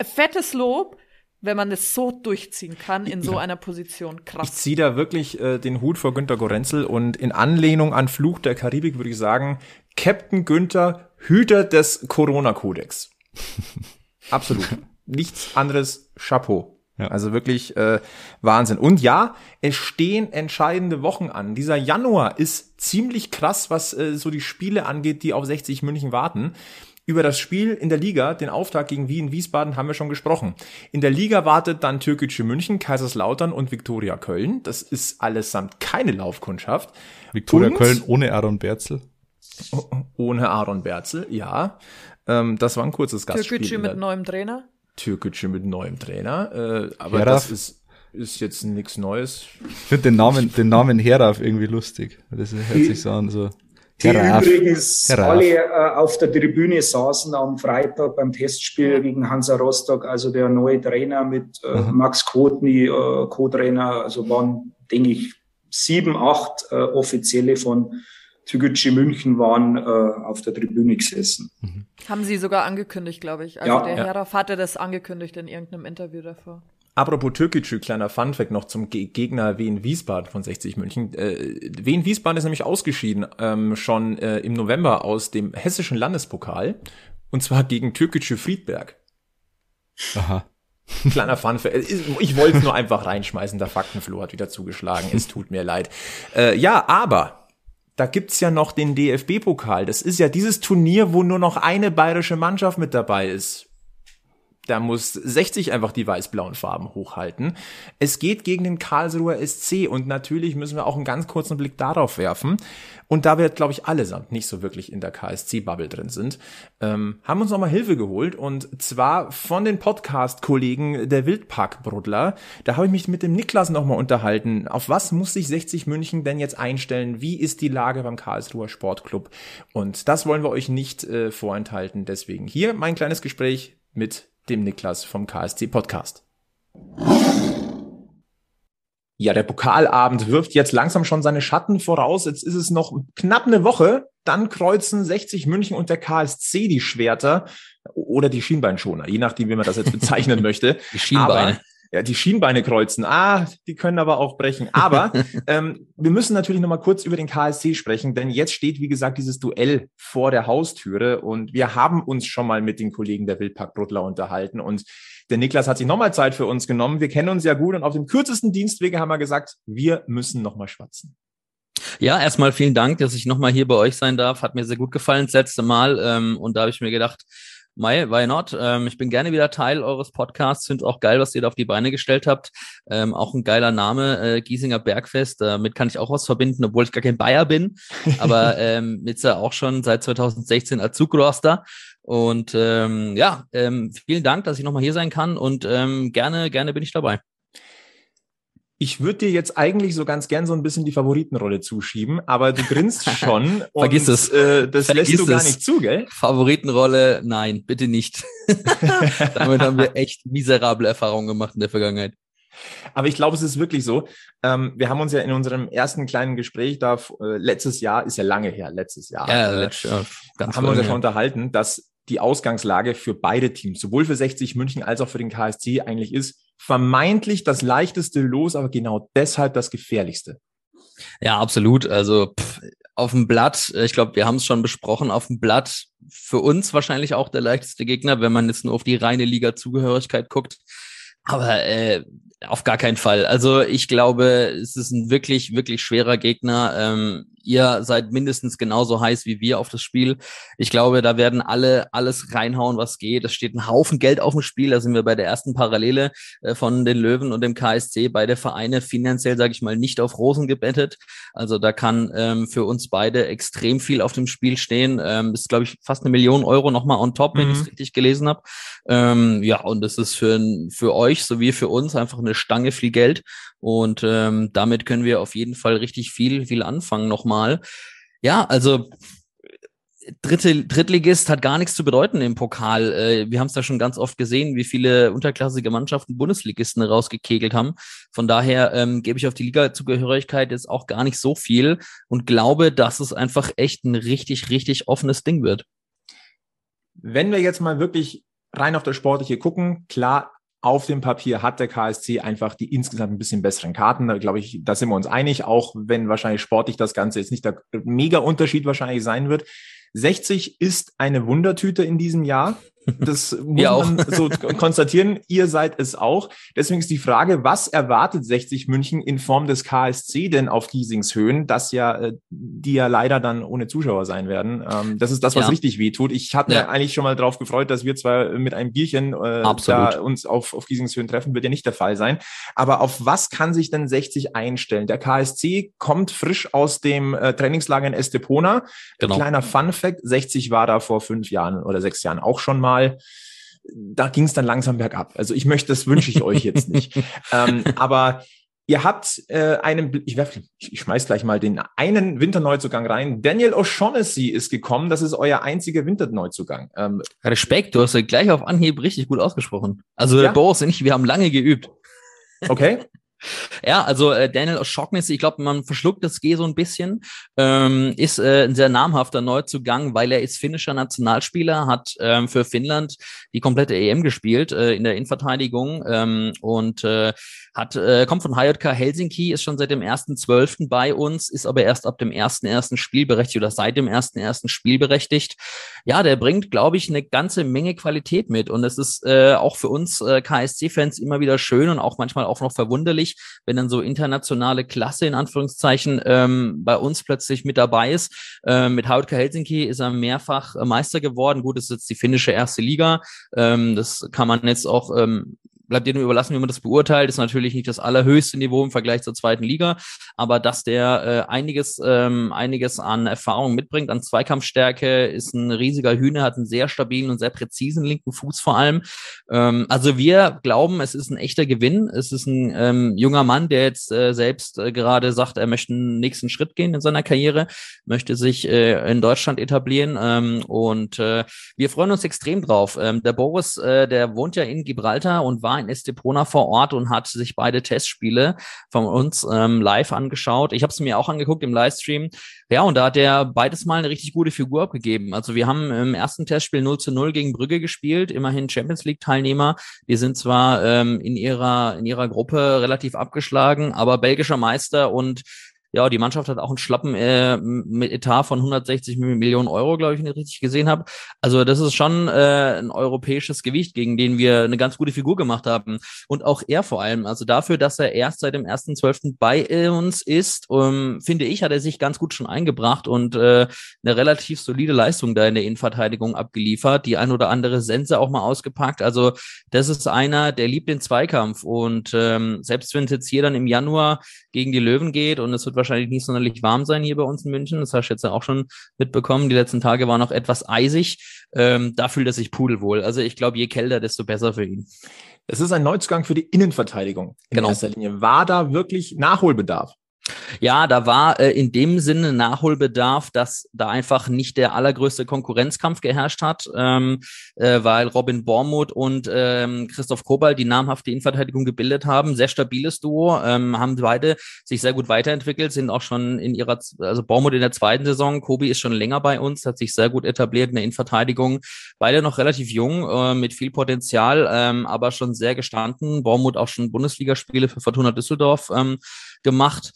fettes Lob, wenn man es so durchziehen kann in so ja. einer Position. Krass. Ich ziehe da wirklich äh, den Hut vor Günter Gorenzel und in Anlehnung an Fluch der Karibik würde ich sagen, Captain Günther, Hüter des Corona-Kodex. Absolut. Nichts anderes, Chapeau. Ja. Also wirklich äh, Wahnsinn. Und ja, es stehen entscheidende Wochen an. Dieser Januar ist ziemlich krass, was äh, so die Spiele angeht, die auf 60 München warten. Über das Spiel in der Liga, den Auftakt gegen Wien, Wiesbaden, haben wir schon gesprochen. In der Liga wartet dann Türkische München, Kaiserslautern und Viktoria Köln. Das ist allesamt keine Laufkundschaft. Viktoria und Köln ohne Aaron Berzel. Ohne Aaron Berzel, ja. Ähm, das war ein kurzes Gastspiel. Türkische mit neuem Trainer. Türkische mit neuem Trainer. Äh, aber Heraf. das ist, ist jetzt nichts Neues. Ich finde den Namen, den Namen Heraf irgendwie lustig. Das hört sich so an, so. Die Heraf. übrigens Heraf. alle äh, auf der Tribüne saßen am Freitag beim Testspiel gegen Hansa Rostock, also der neue Trainer mit äh, Max Kotny, äh, Co-Trainer, also waren, denke ich, sieben, acht äh, Offizielle von Türkgücü München waren äh, auf der Tribüne gesessen. Mhm. Haben Sie sogar angekündigt, glaube ich. Also ja, der ja. Herr hatte das angekündigt in irgendeinem Interview davor. Apropos Türkgücü, kleiner Funfact noch zum Ge Gegner Wien Wiesbaden von 60 München. Äh, Wien Wiesbaden ist nämlich ausgeschieden ähm, schon äh, im November aus dem hessischen Landespokal und zwar gegen Türkgücü Friedberg. Aha. Kleiner Funfact. Ich wollte es nur einfach reinschmeißen. Der Faktenfloh hat wieder zugeschlagen. Es tut mir leid. Äh, ja, aber da gibt's ja noch den DFB-Pokal. Das ist ja dieses Turnier, wo nur noch eine bayerische Mannschaft mit dabei ist da muss 60 einfach die weiß-blauen Farben hochhalten. Es geht gegen den Karlsruher SC und natürlich müssen wir auch einen ganz kurzen Blick darauf werfen. Und da wir, glaube ich, allesamt nicht so wirklich in der KSC-Bubble drin sind, ähm, haben uns nochmal Hilfe geholt und zwar von den Podcast-Kollegen der Wildpark-Brudler. Da habe ich mich mit dem Niklas nochmal unterhalten. Auf was muss sich 60 München denn jetzt einstellen? Wie ist die Lage beim Karlsruher Sportclub? Und das wollen wir euch nicht äh, vorenthalten. Deswegen hier mein kleines Gespräch mit dem Niklas vom KSC Podcast. Ja, der Pokalabend wirft jetzt langsam schon seine Schatten voraus. Jetzt ist es noch knapp eine Woche. Dann kreuzen 60 München und der KSC die Schwerter oder die Schienbeinschoner, je nachdem, wie man das jetzt bezeichnen möchte. Die Schienbeine. Aber ja, die Schienbeine kreuzen. Ah, die können aber auch brechen. Aber ähm, wir müssen natürlich noch mal kurz über den KSC sprechen, denn jetzt steht, wie gesagt, dieses Duell vor der Haustüre und wir haben uns schon mal mit den Kollegen der Wildpark Brudler unterhalten und der Niklas hat sich nochmal Zeit für uns genommen. Wir kennen uns ja gut und auf dem kürzesten Dienstwege haben wir gesagt, wir müssen nochmal schwatzen. Ja, erstmal vielen Dank, dass ich nochmal hier bei euch sein darf. Hat mir sehr gut gefallen das letzte Mal. Ähm, und da habe ich mir gedacht, Mai, why not? Ähm, ich bin gerne wieder Teil eures Podcasts. Finde auch geil, was ihr da auf die Beine gestellt habt. Ähm, auch ein geiler Name, äh, Giesinger Bergfest. Damit kann ich auch was verbinden, obwohl ich gar kein Bayer bin. Aber ähm, jetzt ja auch schon seit 2016 als Zugroster. Und ähm, ja, ähm, vielen Dank, dass ich nochmal hier sein kann und ähm, gerne, gerne bin ich dabei. Ich würde dir jetzt eigentlich so ganz gern so ein bisschen die Favoritenrolle zuschieben, aber du grinst schon. Vergiss und, es. Äh, das Vergiss lässt du gar nicht zu, gell? Favoritenrolle, nein, bitte nicht. Damit haben wir echt miserable Erfahrungen gemacht in der Vergangenheit. Aber ich glaube, es ist wirklich so. Ähm, wir haben uns ja in unserem ersten kleinen Gespräch da äh, letztes Jahr, ist ja lange her, letztes Jahr, ja, äh, letztes Jahr ganz haben wir uns ja schon unterhalten, dass die Ausgangslage für beide Teams, sowohl für 60 München als auch für den KSC eigentlich ist, vermeintlich das leichteste Los, aber genau deshalb das gefährlichste. Ja, absolut. Also pff, auf dem Blatt, ich glaube, wir haben es schon besprochen, auf dem Blatt für uns wahrscheinlich auch der leichteste Gegner, wenn man jetzt nur auf die reine Liga-Zugehörigkeit guckt. Aber äh, auf gar keinen Fall. Also ich glaube, es ist ein wirklich, wirklich schwerer Gegner. Ähm, ihr seid mindestens genauso heiß wie wir auf das Spiel. Ich glaube, da werden alle alles reinhauen, was geht. Es steht ein Haufen Geld auf dem Spiel. Da sind wir bei der ersten Parallele äh, von den Löwen und dem KSC. Beide Vereine finanziell, sage ich mal, nicht auf Rosen gebettet. Also da kann ähm, für uns beide extrem viel auf dem Spiel stehen. Ähm, ist, glaube ich, fast eine Million Euro nochmal on top, wenn mhm. ich es richtig gelesen habe. Ähm, ja, und das ist für, für euch sowie für uns einfach eine Stange viel Geld. Und ähm, damit können wir auf jeden Fall richtig viel, viel anfangen nochmal. Ja, also Dritte, Drittligist hat gar nichts zu bedeuten im Pokal. Äh, wir haben es da schon ganz oft gesehen, wie viele unterklassige Mannschaften Bundesligisten rausgekegelt haben. Von daher ähm, gebe ich auf die Liga-Zugehörigkeit jetzt auch gar nicht so viel und glaube, dass es einfach echt ein richtig, richtig offenes Ding wird. Wenn wir jetzt mal wirklich rein auf das Sportliche gucken, klar, auf dem Papier hat der KSC einfach die insgesamt ein bisschen besseren Karten. Da glaube ich, da sind wir uns einig, auch wenn wahrscheinlich sportlich das Ganze jetzt nicht der mega Unterschied wahrscheinlich sein wird. 60 ist eine Wundertüte in diesem Jahr. Das muss ja man so konstatieren. Ihr seid es auch. Deswegen ist die Frage, was erwartet 60 München in Form des KSC denn auf Giesingshöhen, das ja, äh, die ja leider dann ohne Zuschauer sein werden. Ähm, das ist das, was ja. richtig wehtut. Ich hatte ja. eigentlich schon mal drauf gefreut, dass wir zwar mit einem Bierchen äh, da uns auf, auf Giesingshöhen treffen, wird ja nicht der Fall sein. Aber auf was kann sich denn 60 einstellen? Der KSC kommt frisch aus dem äh, Trainingslager in Estepona. Genau. Kleiner Fun Fact, 60 war da vor fünf Jahren oder sechs Jahren auch schon mal mal, da ging es dann langsam bergab. Also ich möchte, das wünsche ich euch jetzt nicht. ähm, aber ihr habt äh, einen, ich, werf, ich, schmeiß gleich mal den einen Winterneuzugang rein. Daniel O'Shaughnessy ist gekommen. Das ist euer einziger Winterneuzugang. Ähm, Respekt, du hast ja gleich auf Anhieb richtig gut ausgesprochen. Also ja? Boris und ich, wir haben lange geübt. Okay. Ja, also äh, Daniel O'Shaughnessy, ich glaube, man verschluckt das G so ein bisschen, ähm, ist äh, ein sehr namhafter Neuzugang, weil er ist finnischer Nationalspieler, hat ähm, für Finnland die komplette EM gespielt äh, in der Innenverteidigung ähm, und äh, hat, äh, kommt von HJK Helsinki, ist schon seit dem 1.12. bei uns, ist aber erst ab dem 1.1. spielberechtigt oder seit dem 1.1. spielberechtigt. Ja, der bringt, glaube ich, eine ganze Menge Qualität mit und es ist äh, auch für uns äh, KSC-Fans immer wieder schön und auch manchmal auch noch verwunderlich, wenn dann so internationale Klasse in Anführungszeichen ähm, bei uns plötzlich mit dabei ist. Äh, mit HJK Helsinki ist er mehrfach Meister geworden. Gut, das ist jetzt die finnische erste Liga. Ähm, das kann man jetzt auch ähm, bleibt jedem überlassen, wie man das beurteilt. Ist natürlich nicht das allerhöchste Niveau im Vergleich zur zweiten Liga, aber dass der äh, einiges, ähm, einiges an Erfahrung mitbringt, an Zweikampfstärke, ist ein riesiger Hühner, hat einen sehr stabilen und sehr präzisen linken Fuß vor allem. Ähm, also wir glauben, es ist ein echter Gewinn. Es ist ein ähm, junger Mann, der jetzt äh, selbst äh, gerade sagt, er möchte einen nächsten Schritt gehen in seiner Karriere, möchte sich äh, in Deutschland etablieren ähm, und äh, wir freuen uns extrem drauf. Ähm, der Boris, äh, der wohnt ja in Gibraltar und war war in Estepona vor Ort und hat sich beide Testspiele von uns ähm, live angeschaut. Ich habe es mir auch angeguckt im Livestream. Ja, und da hat er beides mal eine richtig gute Figur abgegeben. Also wir haben im ersten Testspiel 0 zu 0 gegen Brügge gespielt, immerhin Champions League Teilnehmer. Die sind zwar ähm, in ihrer, in ihrer Gruppe relativ abgeschlagen, aber belgischer Meister und ja, die Mannschaft hat auch einen schlappen äh, mit Etat von 160 Millionen Euro, glaube ich, wenn ich richtig gesehen habe. Also das ist schon äh, ein europäisches Gewicht, gegen den wir eine ganz gute Figur gemacht haben. Und auch er vor allem. Also dafür, dass er erst seit dem 1.12. bei uns ist, ähm, finde ich, hat er sich ganz gut schon eingebracht und äh, eine relativ solide Leistung da in der Innenverteidigung abgeliefert. Die ein oder andere Sense auch mal ausgepackt. Also das ist einer, der liebt den Zweikampf. Und ähm, selbst wenn es jetzt hier dann im Januar gegen die Löwen geht und es wird wahrscheinlich nicht sonderlich warm sein hier bei uns in München. Das hast du jetzt ja auch schon mitbekommen. Die letzten Tage waren noch etwas eisig. Ähm, da fühlt er sich pudelwohl. Also ich glaube, je kälter, desto besser für ihn. Es ist ein Neuzugang für die Innenverteidigung in genau. erster Linie. War da wirklich Nachholbedarf? Ja, da war äh, in dem Sinne Nachholbedarf, dass da einfach nicht der allergrößte Konkurrenzkampf geherrscht hat, ähm, äh, weil Robin Bormuth und ähm, Christoph Kobal die namhafte Innenverteidigung gebildet haben. Sehr stabiles Duo, ähm, haben beide sich sehr gut weiterentwickelt, sind auch schon in ihrer, also Bormuth in der zweiten Saison, Kobi ist schon länger bei uns, hat sich sehr gut etabliert in der Innenverteidigung. Beide noch relativ jung, äh, mit viel Potenzial, ähm, aber schon sehr gestanden. Bormuth auch schon Bundesligaspiele für Fortuna Düsseldorf ähm, gemacht.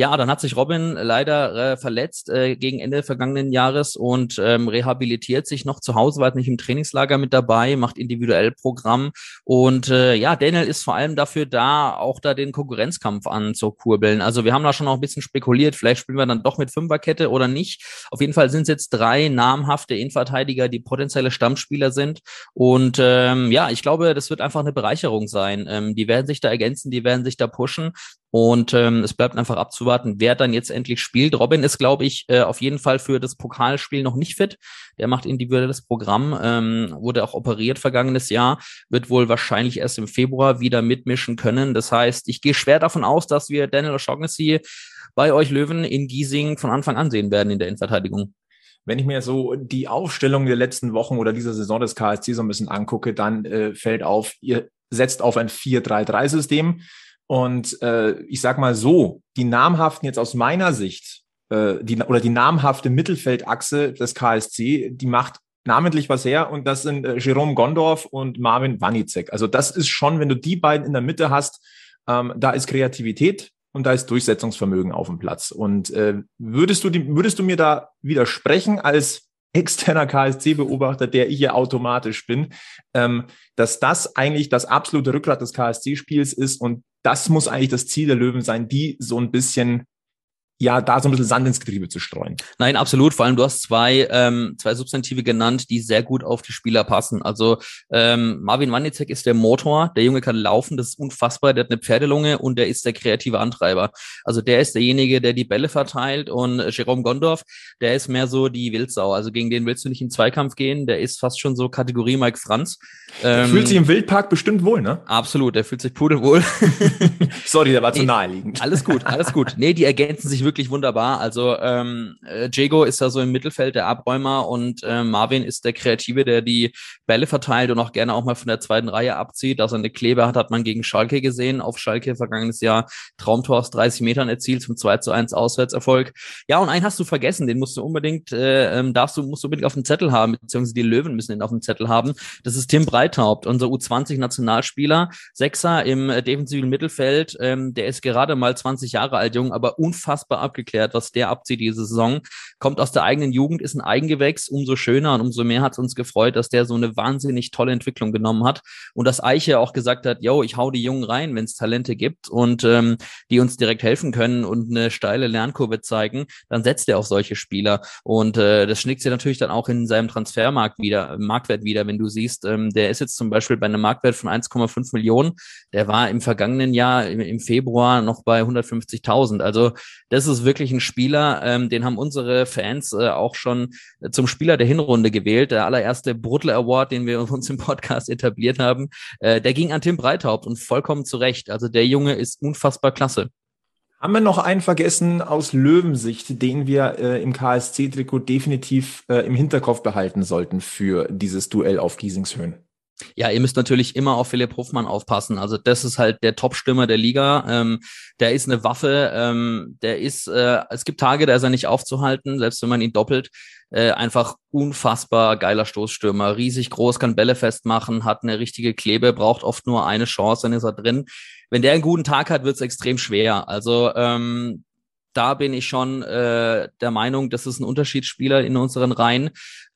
Ja, dann hat sich Robin leider äh, verletzt äh, gegen Ende vergangenen Jahres und ähm, rehabilitiert sich noch zu Hause, war nicht im Trainingslager mit dabei, macht individuell Programm. Und äh, ja, Daniel ist vor allem dafür da, auch da den Konkurrenzkampf anzukurbeln. Also wir haben da schon noch ein bisschen spekuliert, vielleicht spielen wir dann doch mit Fünferkette oder nicht. Auf jeden Fall sind es jetzt drei namhafte Innenverteidiger, die potenzielle Stammspieler sind. Und ähm, ja, ich glaube, das wird einfach eine Bereicherung sein. Ähm, die werden sich da ergänzen, die werden sich da pushen. Und ähm, es bleibt einfach abzuwarten, wer dann jetzt endlich spielt. Robin ist, glaube ich, äh, auf jeden Fall für das Pokalspiel noch nicht fit. Der macht individuelles Programm, ähm, wurde auch operiert vergangenes Jahr, wird wohl wahrscheinlich erst im Februar wieder mitmischen können. Das heißt, ich gehe schwer davon aus, dass wir Daniel O'Shaughnessy bei euch Löwen in Giesing von Anfang an sehen werden in der Innenverteidigung. Wenn ich mir so die Aufstellung der letzten Wochen oder dieser Saison des KSC so ein bisschen angucke, dann äh, fällt auf, ihr setzt auf ein 4-3-3-System. Und äh, ich sag mal so, die namhaften jetzt aus meiner Sicht, äh, die, oder die namhafte Mittelfeldachse des KSC, die macht namentlich was her und das sind äh, Jerome Gondorf und Marvin Wanicek. Also das ist schon, wenn du die beiden in der Mitte hast, ähm, da ist Kreativität und da ist Durchsetzungsvermögen auf dem Platz. Und äh, würdest du die, würdest du mir da widersprechen als externer KSC-Beobachter, der ich ja automatisch bin, ähm, dass das eigentlich das absolute Rückgrat des KSC-Spiels ist und das muss eigentlich das Ziel der Löwen sein, die so ein bisschen ja, da so ein bisschen Sand ins Getriebe zu streuen. Nein, absolut. Vor allem, du hast zwei, ähm, zwei Substantive genannt, die sehr gut auf die Spieler passen. Also ähm, Marvin Wanizek ist der Motor, der Junge kann laufen, das ist unfassbar, der hat eine Pferdelunge und der ist der kreative Antreiber. Also der ist derjenige, der die Bälle verteilt und Jerome Gondorf, der ist mehr so die Wildsau. Also gegen den willst du nicht in Zweikampf gehen, der ist fast schon so Kategorie Mike Franz. Ähm, fühlt sich im Wildpark bestimmt wohl, ne? Absolut, der fühlt sich pudelwohl. Sorry, der war zu naheliegend. Alles gut, alles gut. Nee, die ergänzen sich wirklich wirklich wunderbar. Also ähm, äh, Jago ist da so im Mittelfeld der Abräumer und äh, Marvin ist der Kreative, der die Bälle verteilt und auch gerne auch mal von der zweiten Reihe abzieht. Dass er eine Klebe hat, hat man gegen Schalke gesehen. Auf Schalke vergangenes Jahr Traumtor aus 30 Metern erzielt zum 2 zu 1 Auswärtserfolg. Ja, und einen hast du vergessen, den musst du unbedingt, äh, ähm, darfst du, musst du unbedingt auf dem Zettel haben, beziehungsweise die Löwen müssen ihn auf dem Zettel haben. Das ist Tim Breithaupt, unser U20-Nationalspieler, Sechser im äh, defensiven Mittelfeld. Ähm, der ist gerade mal 20 Jahre alt, jung, aber unfassbar abgeklärt, was der abzieht diese Saison. Kommt aus der eigenen Jugend, ist ein Eigengewächs, umso schöner und umso mehr hat es uns gefreut, dass der so eine wahnsinnig tolle Entwicklung genommen hat. Und dass Eiche auch gesagt hat, yo, ich hau die Jungen rein, wenn es Talente gibt und ähm, die uns direkt helfen können und eine steile Lernkurve zeigen, dann setzt er auf solche Spieler. Und äh, das schnickt sich natürlich dann auch in seinem Transfermarkt wieder, Marktwert wieder, wenn du siehst, ähm, der ist jetzt zum Beispiel bei einem Marktwert von 1,5 Millionen, der war im vergangenen Jahr im, im Februar noch bei 150.000, also das ist wirklich ein Spieler, ähm, den haben unsere Fans äh, auch schon zum Spieler der Hinrunde gewählt. Der allererste Bruttel Award, den wir uns im Podcast etabliert haben, äh, der ging an Tim Breithaupt und vollkommen zu Recht. Also der Junge ist unfassbar klasse. Haben wir noch einen vergessen aus Löwensicht, den wir äh, im KSC-Trikot definitiv äh, im Hinterkopf behalten sollten für dieses Duell auf Giesingshöhen? Ja, ihr müsst natürlich immer auf Philipp Hofmann aufpassen. Also das ist halt der Top-Stürmer der Liga. Ähm, der ist eine Waffe. Ähm, der ist, äh, es gibt Tage, da ist er nicht aufzuhalten, selbst wenn man ihn doppelt. Äh, einfach unfassbar geiler Stoßstürmer, riesig groß, kann Bälle festmachen, hat eine richtige Klebe, braucht oft nur eine Chance, dann ist er drin. Wenn der einen guten Tag hat, wird es extrem schwer. Also ähm, da bin ich schon äh, der Meinung, das ist ein Unterschiedsspieler in unseren Reihen.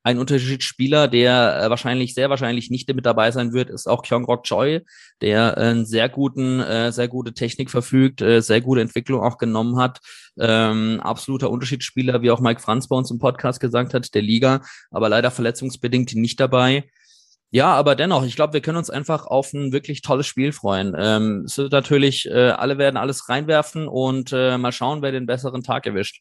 Ein Unterschiedsspieler, der äh, wahrscheinlich, sehr wahrscheinlich nicht mit dabei sein wird, ist auch Kyung-Rok Choi, der äh, einen sehr guten, äh, sehr gute Technik verfügt, äh, sehr gute Entwicklung auch genommen hat. Ähm, absoluter Unterschiedsspieler, wie auch Mike Franz bei uns im Podcast gesagt hat, der Liga, aber leider verletzungsbedingt nicht dabei. Ja, aber dennoch, ich glaube, wir können uns einfach auf ein wirklich tolles Spiel freuen. Ähm, es wird natürlich, äh, alle werden alles reinwerfen und äh, mal schauen, wer den besseren Tag erwischt.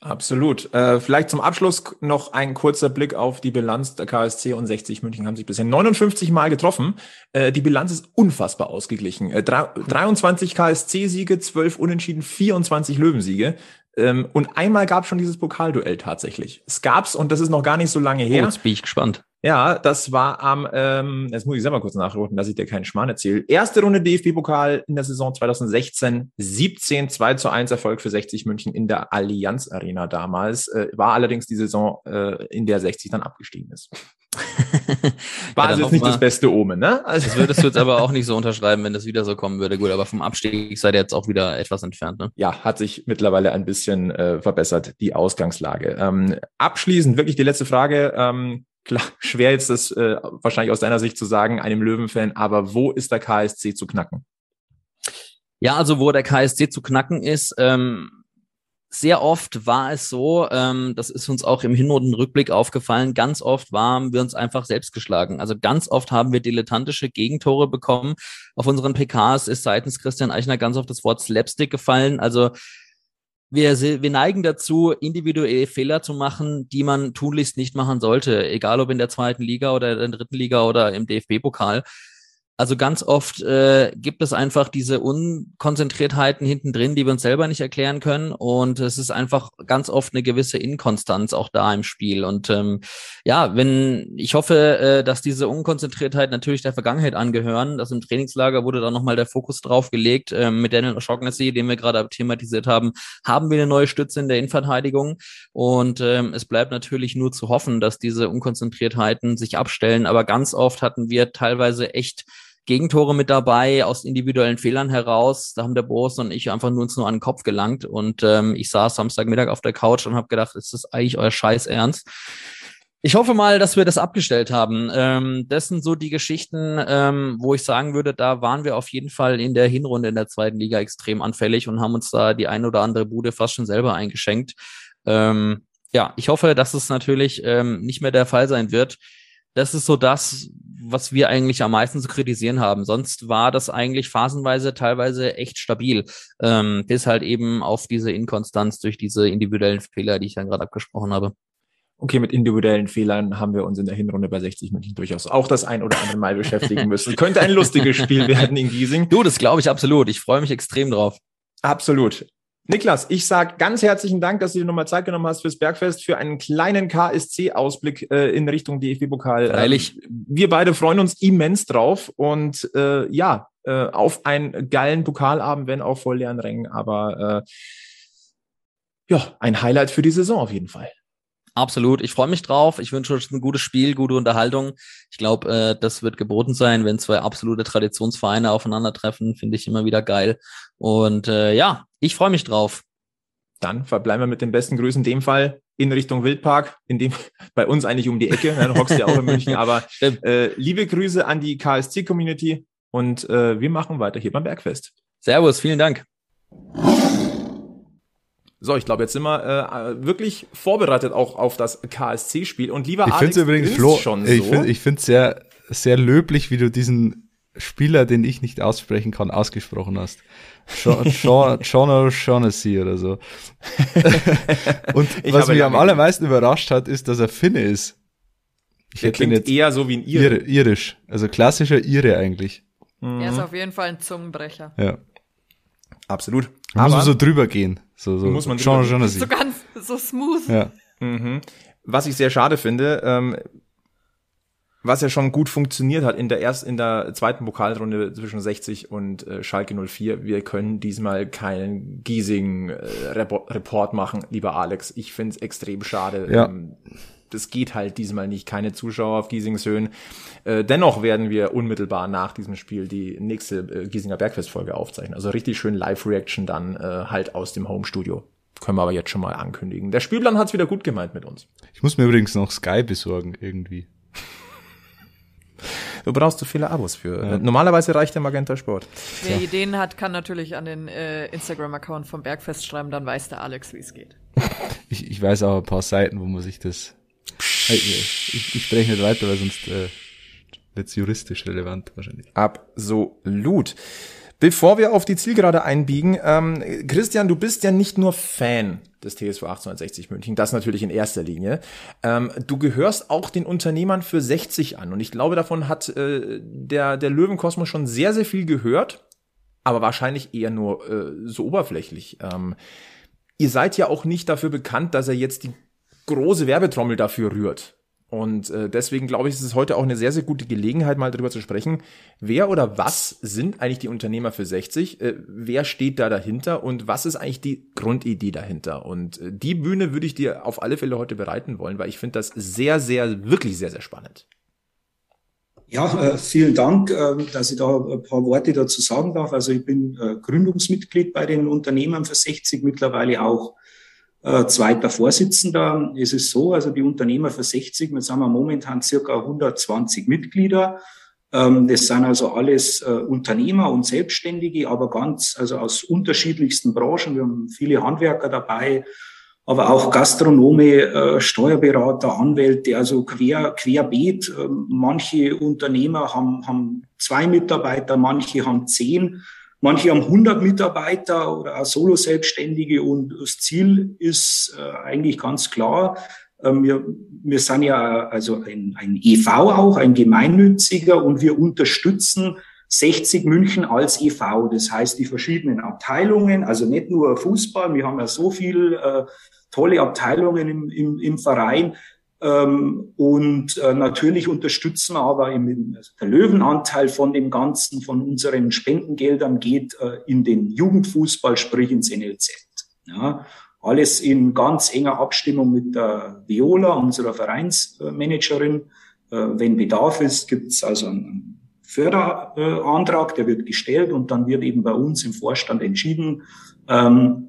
Absolut. Äh, vielleicht zum Abschluss noch ein kurzer Blick auf die Bilanz der KSC und 60 München haben sich bisher 59 Mal getroffen. Äh, die Bilanz ist unfassbar ausgeglichen. Äh, 23 KSC-Siege, 12 Unentschieden, 24 Löwensiege. Ähm, und einmal gab schon dieses Pokalduell tatsächlich. Es gab's und das ist noch gar nicht so lange her. Oh, jetzt bin ich gespannt. Ja, das war am, ähm, jetzt muss ich selber kurz nachrufen, dass ich dir keinen Schmarrn erzähle. Erste Runde DFB-Pokal in der Saison 2016, 17, 2 zu 1 Erfolg für 60 München in der Allianz Arena damals. Äh, war allerdings die Saison, äh, in der 60 dann abgestiegen ist. War ja, jetzt nicht das beste Omen, ne? Also das würdest du jetzt aber auch nicht so unterschreiben, wenn das wieder so kommen würde. Gut, aber vom Abstieg seid ihr jetzt auch wieder etwas entfernt, ne? Ja, hat sich mittlerweile ein bisschen äh, verbessert, die Ausgangslage. Ähm, abschließend wirklich die letzte Frage. Ähm, klar, schwer jetzt das äh, wahrscheinlich aus deiner Sicht zu sagen, einem Löwenfan, aber wo ist der KSC zu knacken? Ja, also wo der KSC zu knacken ist, ähm, sehr oft war es so, ähm, das ist uns auch im Hinrundenrückblick aufgefallen, ganz oft waren wir uns einfach selbst geschlagen. Also ganz oft haben wir dilettantische Gegentore bekommen. Auf unseren PKs ist seitens Christian Eichner ganz oft das Wort Slapstick gefallen. Also wir, wir neigen dazu, individuelle Fehler zu machen, die man tunlichst nicht machen sollte, egal ob in der zweiten Liga oder in der dritten Liga oder im DFB-Pokal. Also ganz oft äh, gibt es einfach diese Unkonzentriertheiten hinten drin, die wir uns selber nicht erklären können. Und es ist einfach ganz oft eine gewisse Inkonstanz auch da im Spiel. Und ähm, ja, wenn ich hoffe, äh, dass diese Unkonzentriertheit natürlich der Vergangenheit angehören. dass im Trainingslager wurde da nochmal der Fokus drauf gelegt. Ähm, mit Daniel O'Shaughnessy, den wir gerade thematisiert haben, haben wir eine neue Stütze in der Innenverteidigung. Und ähm, es bleibt natürlich nur zu hoffen, dass diese Unkonzentriertheiten sich abstellen. Aber ganz oft hatten wir teilweise echt Gegentore mit dabei aus individuellen Fehlern heraus. Da haben der Boris und ich einfach nur uns nur an den Kopf gelangt. Und ähm, ich saß Samstagmittag auf der Couch und habe gedacht, ist das eigentlich euer Scheiß Ernst? Ich hoffe mal, dass wir das abgestellt haben. Ähm, das sind so die Geschichten, ähm, wo ich sagen würde, da waren wir auf jeden Fall in der Hinrunde in der zweiten Liga extrem anfällig und haben uns da die ein oder andere Bude fast schon selber eingeschenkt. Ähm, ja, ich hoffe, dass es natürlich ähm, nicht mehr der Fall sein wird. Das ist so das, was wir eigentlich am meisten zu kritisieren haben. Sonst war das eigentlich phasenweise teilweise echt stabil. Ähm, bis halt eben auf diese Inkonstanz durch diese individuellen Fehler, die ich dann gerade abgesprochen habe. Okay, mit individuellen Fehlern haben wir uns in der Hinrunde bei 60 München durchaus auch das ein oder andere Mal beschäftigen müssen. Könnte ein lustiges Spiel werden in Giesing. Du, das glaube ich absolut. Ich freue mich extrem drauf. Absolut. Niklas, ich sag ganz herzlichen Dank, dass du dir nochmal Zeit genommen hast fürs Bergfest, für einen kleinen KSC-Ausblick äh, in Richtung DFB-Pokal. Freilich. Ähm, wir beide freuen uns immens drauf und äh, ja, äh, auf einen geilen Pokalabend, wenn auch voll leeren Rängen, aber äh, ja, ein Highlight für die Saison auf jeden Fall. Absolut. Ich freue mich drauf. Ich wünsche euch ein gutes Spiel, gute Unterhaltung. Ich glaube, äh, das wird geboten sein, wenn zwei absolute Traditionsvereine aufeinandertreffen. Finde ich immer wieder geil. Und äh, ja, ich freue mich drauf. Dann verbleiben wir mit den besten Grüßen in dem Fall in Richtung Wildpark, in dem bei uns eigentlich um die Ecke. Du hockst ja auch in München, aber äh, liebe Grüße an die KSC-Community und äh, wir machen weiter hier beim Bergfest. Servus, vielen Dank. So, ich glaube, jetzt sind wir äh, wirklich vorbereitet auch auf das KSC-Spiel. Und lieber ich Alex, übrigens, Flo, schon so. Ich finde ich finde sehr, sehr löblich, wie du diesen Spieler, den ich nicht aussprechen kann, ausgesprochen hast. John O'Shaughnessy oder so. Und was mich am allermeisten überrascht hat, ist, dass er Finne ist. Ich hätte ihn jetzt eher so wie ein Ire. Irisch. Also klassischer Ire eigentlich. Mhm. Er ist auf jeden Fall ein Zungenbrecher. Ja. Absolut. Muss man so drüber gehen. So, so, muss man Jean drüber gehen. So ganz, so smooth. Ja. Mhm. Was ich sehr schade finde, ähm, was ja schon gut funktioniert hat in der erst in der zweiten Pokalrunde zwischen 60 und äh, Schalke 04. Wir können diesmal keinen Giesing äh, Report machen, lieber Alex. Ich find's extrem schade. Ja. Ähm, das geht halt diesmal nicht, keine Zuschauer auf Giesingshöhen. Äh, dennoch werden wir unmittelbar nach diesem Spiel die nächste äh, Giesinger Bergfest-Folge aufzeichnen. Also richtig schön Live-Reaction dann äh, halt aus dem Home-Studio. Können wir aber jetzt schon mal ankündigen. Der Spielplan hat's wieder gut gemeint mit uns. Ich muss mir übrigens noch Sky besorgen, irgendwie. Du brauchst zu viele Abos für. Ja. Normalerweise reicht der Magenta Sport. Wer ja. Ideen hat, kann natürlich an den äh, Instagram-Account vom Bergfest schreiben, dann weiß der Alex, wie es geht. Ich, ich weiß auch ein paar Seiten, wo man sich das ich, ich spreche nicht weiter, weil sonst äh, wird juristisch relevant wahrscheinlich. Absolut. Bevor wir auf die Zielgerade einbiegen, ähm, Christian, du bist ja nicht nur Fan des TSV 1860 München, das natürlich in erster Linie. Ähm, du gehörst auch den Unternehmern für 60 an und ich glaube, davon hat äh, der, der Löwenkosmos schon sehr, sehr viel gehört, aber wahrscheinlich eher nur äh, so oberflächlich. Ähm, ihr seid ja auch nicht dafür bekannt, dass er jetzt die große Werbetrommel dafür rührt. Und äh, deswegen glaube ich, ist es heute auch eine sehr, sehr gute Gelegenheit, mal darüber zu sprechen, wer oder was sind eigentlich die Unternehmer für 60, äh, wer steht da dahinter und was ist eigentlich die Grundidee dahinter. Und äh, die Bühne würde ich dir auf alle Fälle heute bereiten wollen, weil ich finde das sehr, sehr, wirklich sehr, sehr spannend. Ja, äh, vielen Dank, äh, dass ich da ein paar Worte dazu sagen darf. Also ich bin äh, Gründungsmitglied bei den Unternehmern für 60, mittlerweile auch äh, zweiter Vorsitzender. Es ist so, also die Unternehmer für 60, wir sind momentan circa 120 Mitglieder. Ähm, das sind also alles äh, Unternehmer und Selbstständige, aber ganz, also aus unterschiedlichsten Branchen. Wir haben viele Handwerker dabei, aber auch Gastronome, äh, Steuerberater, Anwälte, also quer, querbeet. Ähm, manche Unternehmer haben, haben zwei Mitarbeiter, manche haben zehn. Manche haben 100 Mitarbeiter oder auch Solo-Selbstständige und das Ziel ist äh, eigentlich ganz klar. Äh, wir, wir sind ja also ein, ein EV auch, ein gemeinnütziger und wir unterstützen 60 München als EV. Das heißt, die verschiedenen Abteilungen, also nicht nur Fußball, wir haben ja so viel äh, tolle Abteilungen im, im, im Verein, und äh, natürlich unterstützen aber im, also der Löwenanteil von dem Ganzen, von unseren Spendengeldern geht äh, in den Jugendfußball, sprich ins NLZ. Ja, alles in ganz enger Abstimmung mit der Viola, unserer Vereinsmanagerin. Äh, wenn Bedarf ist, gibt es also einen Förderantrag, der wird gestellt und dann wird eben bei uns im Vorstand entschieden, ähm,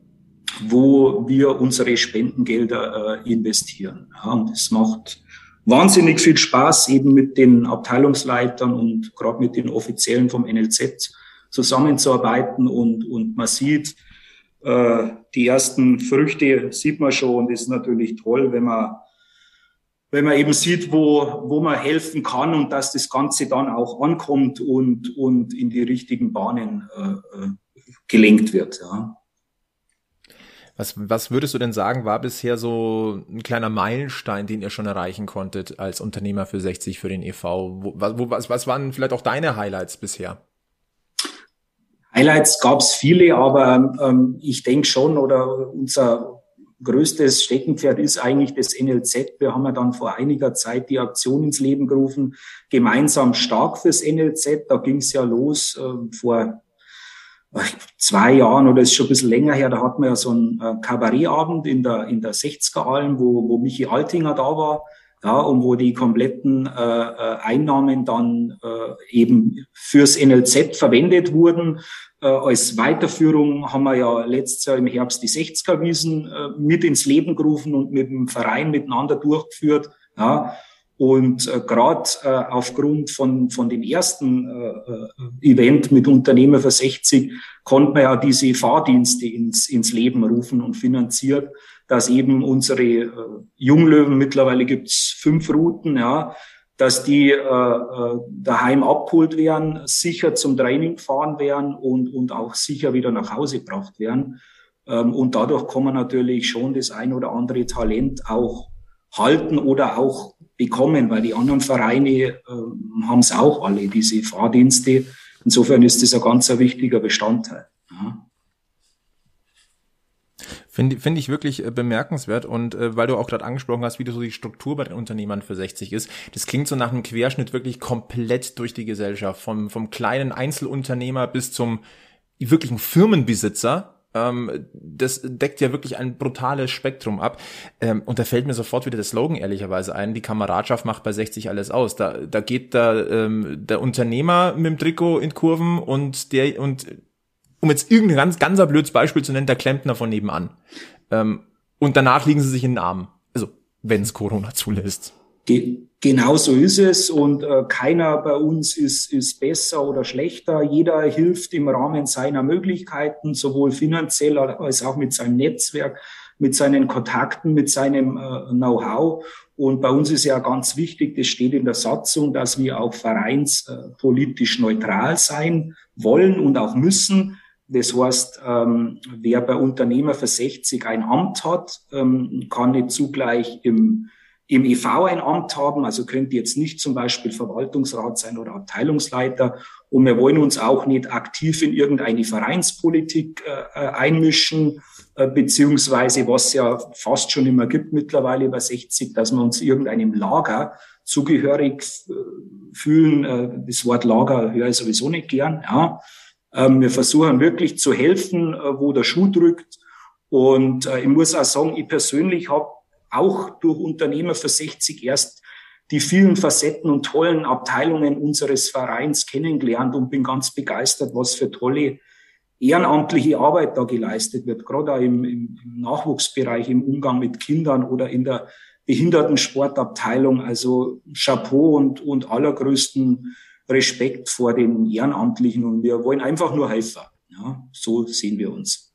wo wir unsere Spendengelder äh, investieren. Ja, und das macht wahnsinnig viel Spaß, eben mit den Abteilungsleitern und gerade mit den Offiziellen vom NLZ zusammenzuarbeiten und, und man sieht, äh, die ersten Früchte sieht man schon und ist natürlich toll, wenn man wenn man eben sieht, wo, wo man helfen kann und dass das Ganze dann auch ankommt und, und in die richtigen Bahnen äh, äh gelenkt wird. Ja. Was, was würdest du denn sagen, war bisher so ein kleiner Meilenstein, den ihr schon erreichen konntet als Unternehmer für 60 für den EV? Wo, wo, was, was waren vielleicht auch deine Highlights bisher? Highlights gab es viele, aber ähm, ich denke schon, oder unser größtes Steckenpferd ist eigentlich das NLZ. Wir haben ja dann vor einiger Zeit die Aktion ins Leben gerufen, gemeinsam stark fürs NLZ. Da ging es ja los äh, vor zwei Jahren oder ist schon ein bisschen länger her, da hatten wir ja so einen äh, Kabarettabend in der, in der 60er Alm, wo, wo Michi Altinger da war, ja, und wo die kompletten äh, äh Einnahmen dann äh, eben fürs NLZ verwendet wurden. Äh, als Weiterführung haben wir ja letztes Jahr im Herbst die 60er Wiesen äh, mit ins Leben gerufen und mit dem Verein miteinander durchgeführt. Ja, und äh, gerade äh, aufgrund von, von dem ersten äh, äh, Event mit Unternehmer für 60 konnte man ja diese Fahrdienste ins, ins Leben rufen und finanziert, dass eben unsere äh, Junglöwen, mittlerweile gibt's fünf Routen, ja, dass die äh, äh, daheim abgeholt werden, sicher zum Training gefahren werden und, und auch sicher wieder nach Hause gebracht werden. Ähm, und dadurch kann man natürlich schon das ein oder andere Talent auch halten oder auch bekommen, weil die anderen Vereine äh, haben es auch alle, diese Fahrdienste. Insofern ist das ein ganz ein wichtiger Bestandteil. Ja. Finde find ich wirklich äh, bemerkenswert und äh, weil du auch gerade angesprochen hast, wie du so die Struktur bei den Unternehmern für 60 ist, das klingt so nach einem Querschnitt wirklich komplett durch die Gesellschaft, vom, vom kleinen Einzelunternehmer bis zum wirklichen Firmenbesitzer, ähm, das deckt ja wirklich ein brutales Spektrum ab. Ähm, und da fällt mir sofort wieder der Slogan ehrlicherweise ein, die Kameradschaft macht bei 60 alles aus. Da, da geht da ähm, der Unternehmer mit dem Trikot in Kurven und der, und um jetzt irgendein ganz, ganz blödes Beispiel zu nennen, der Klempner von nebenan. Ähm, und danach liegen sie sich in den Armen. Also, wenn es Corona zulässt. Ge genau so ist es und äh, keiner bei uns ist, ist besser oder schlechter. Jeder hilft im Rahmen seiner Möglichkeiten, sowohl finanziell als auch mit seinem Netzwerk, mit seinen Kontakten, mit seinem äh, Know-how. Und bei uns ist ja ganz wichtig, das steht in der Satzung, dass wir auch vereinspolitisch neutral sein wollen und auch müssen. Das heißt, ähm, wer bei Unternehmer für 60 ein Amt hat, ähm, kann nicht zugleich im im EV ein Amt haben, also könnte jetzt nicht zum Beispiel Verwaltungsrat sein oder Abteilungsleiter. Und wir wollen uns auch nicht aktiv in irgendeine Vereinspolitik äh, äh einmischen, äh, beziehungsweise was ja fast schon immer gibt mittlerweile bei 60, dass wir uns irgendeinem Lager zugehörig äh, fühlen. Äh, das Wort Lager höre ich sowieso nicht gern. Ja. Ähm, wir versuchen wirklich zu helfen, wo der Schuh drückt. Und ich muss auch sagen, ich persönlich habe auch durch Unternehmer für 60 erst die vielen Facetten und tollen Abteilungen unseres Vereins kennengelernt und bin ganz begeistert, was für tolle ehrenamtliche Arbeit da geleistet wird, gerade auch im, im, Nachwuchsbereich, im Umgang mit Kindern oder in der Behindertensportabteilung. Also Chapeau und, und allergrößten Respekt vor den Ehrenamtlichen und wir wollen einfach nur Helfer. Ja, so sehen wir uns.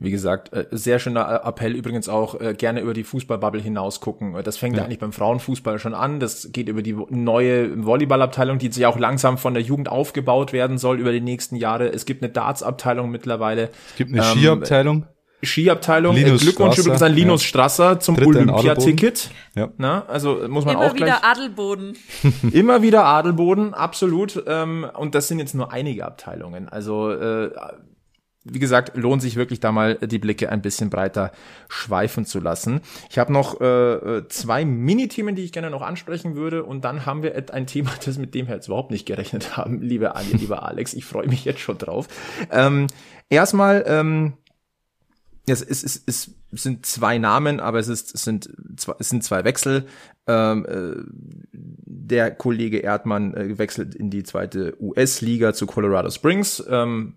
Wie gesagt, äh, sehr schöner Appell übrigens auch äh, gerne über die Fußballbubble hinaus gucken. Das fängt ja. eigentlich beim Frauenfußball schon an. Das geht über die neue Volleyballabteilung, die sich auch langsam von der Jugend aufgebaut werden soll über die nächsten Jahre. Es gibt eine Darts-Abteilung mittlerweile. Es gibt eine ähm, Skiabteilung. Skiabteilung. Linus Glückwunsch Strasser, übrigens an Linus ja. Strasser zum Olympiaticket. Ja. Na, also muss man Immer auch gleich. Immer wieder Adelboden. Immer wieder Adelboden, absolut. Ähm, und das sind jetzt nur einige Abteilungen. Also äh, wie gesagt, lohnt sich wirklich da mal die Blicke ein bisschen breiter schweifen zu lassen. Ich habe noch äh, äh, zwei Mini-Themen, die ich gerne noch ansprechen würde und dann haben wir ein Thema, das mit dem wir jetzt überhaupt nicht gerechnet haben, liebe Ali, lieber Alex. Ich freue mich jetzt schon drauf. Ähm, erstmal, ähm, es, es, es, es sind zwei Namen, aber es, ist, es, sind, zwei, es sind zwei Wechsel. Ähm, äh, der Kollege Erdmann äh, wechselt in die zweite US-Liga zu Colorado Springs. Ähm,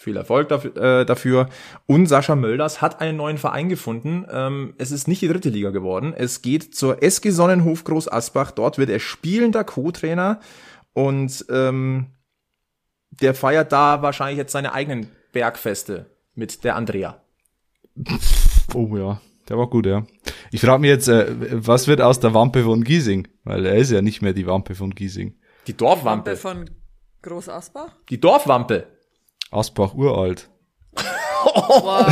Viel Erfolg dafür. Äh, dafür. Und Sascha Mölders hat einen neuen Verein gefunden. Ähm, es ist nicht die dritte Liga geworden. Es geht zur SG Sonnenhof Groß Asbach. Dort wird er spielender Co-Trainer und ähm, der feiert da wahrscheinlich jetzt seine eigenen Bergfeste mit der Andrea. Oh ja, der war gut, ja. Ich frage mich jetzt, äh, was wird aus der Wampe von Giesing? Weil er ist ja nicht mehr die Wampe von Giesing. Die Dorfwampe. Wampe von Groß Asbach? Die Dorfwampe. Asbach uralt. Boah,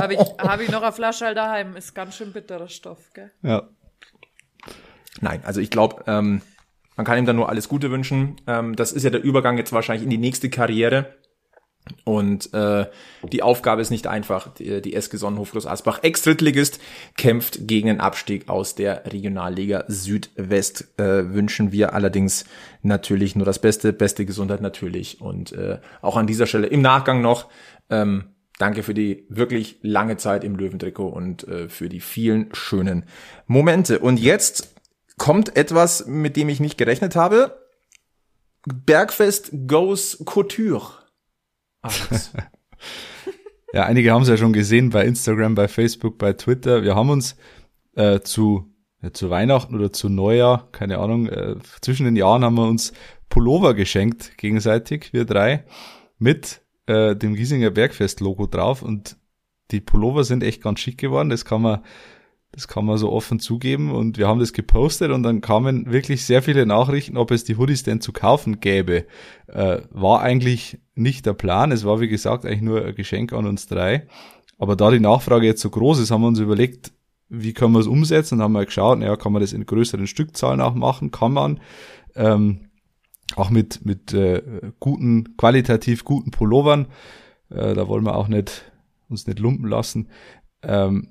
habe ich, hab ich noch eine Flasche halt daheim. Ist ganz schön bitterer Stoff, gell? Ja. Nein, also ich glaube, ähm, man kann ihm da nur alles Gute wünschen. Ähm, das ist ja der Übergang jetzt wahrscheinlich in die nächste Karriere. Und äh, die Aufgabe ist nicht einfach. Die, die SG Sonnenhof Groß Asbach, Ex-Drittligist, kämpft gegen den Abstieg aus der Regionalliga Südwest. Äh, wünschen wir allerdings natürlich nur das Beste, beste Gesundheit natürlich. Und äh, auch an dieser Stelle im Nachgang noch ähm, danke für die wirklich lange Zeit im Löwentrikot und äh, für die vielen schönen Momente. Und jetzt kommt etwas, mit dem ich nicht gerechnet habe. Bergfest goes Couture. Ja, einige haben es ja schon gesehen bei Instagram, bei Facebook, bei Twitter. Wir haben uns äh, zu, ja, zu Weihnachten oder zu Neujahr, keine Ahnung, äh, zwischen den Jahren haben wir uns Pullover geschenkt, gegenseitig, wir drei, mit äh, dem Giesinger Bergfest-Logo drauf. Und die Pullover sind echt ganz schick geworden. Das kann man das kann man so offen zugeben und wir haben das gepostet und dann kamen wirklich sehr viele Nachrichten, ob es die Hoodies denn zu kaufen gäbe. Äh, war eigentlich nicht der Plan. Es war wie gesagt eigentlich nur ein Geschenk an uns drei. Aber da die Nachfrage jetzt so groß ist, haben wir uns überlegt, wie können wir es umsetzen und haben mal geschaut, naja, kann man das in größeren Stückzahlen auch machen? Kann man. Ähm, auch mit, mit äh, guten, qualitativ guten Pullovern. Äh, da wollen wir auch nicht uns nicht lumpen lassen. Ähm,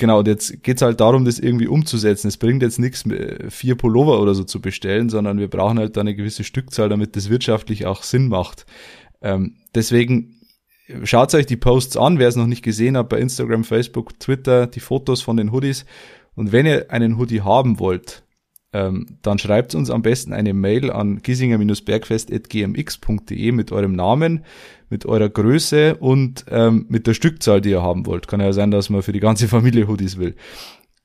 genau, und jetzt geht's halt darum, das irgendwie umzusetzen. Es bringt jetzt nichts, vier Pullover oder so zu bestellen, sondern wir brauchen halt da eine gewisse Stückzahl, damit das wirtschaftlich auch Sinn macht. Ähm, deswegen schaut euch die Posts an, wer es noch nicht gesehen hat, bei Instagram, Facebook, Twitter, die Fotos von den Hoodies. Und wenn ihr einen Hoodie haben wollt, ähm, dann schreibt uns am besten eine Mail an giesinger-bergfest.gmx.de mit eurem Namen, mit eurer Größe und ähm, mit der Stückzahl, die ihr haben wollt. Kann ja sein, dass man für die ganze Familie Hoodies will.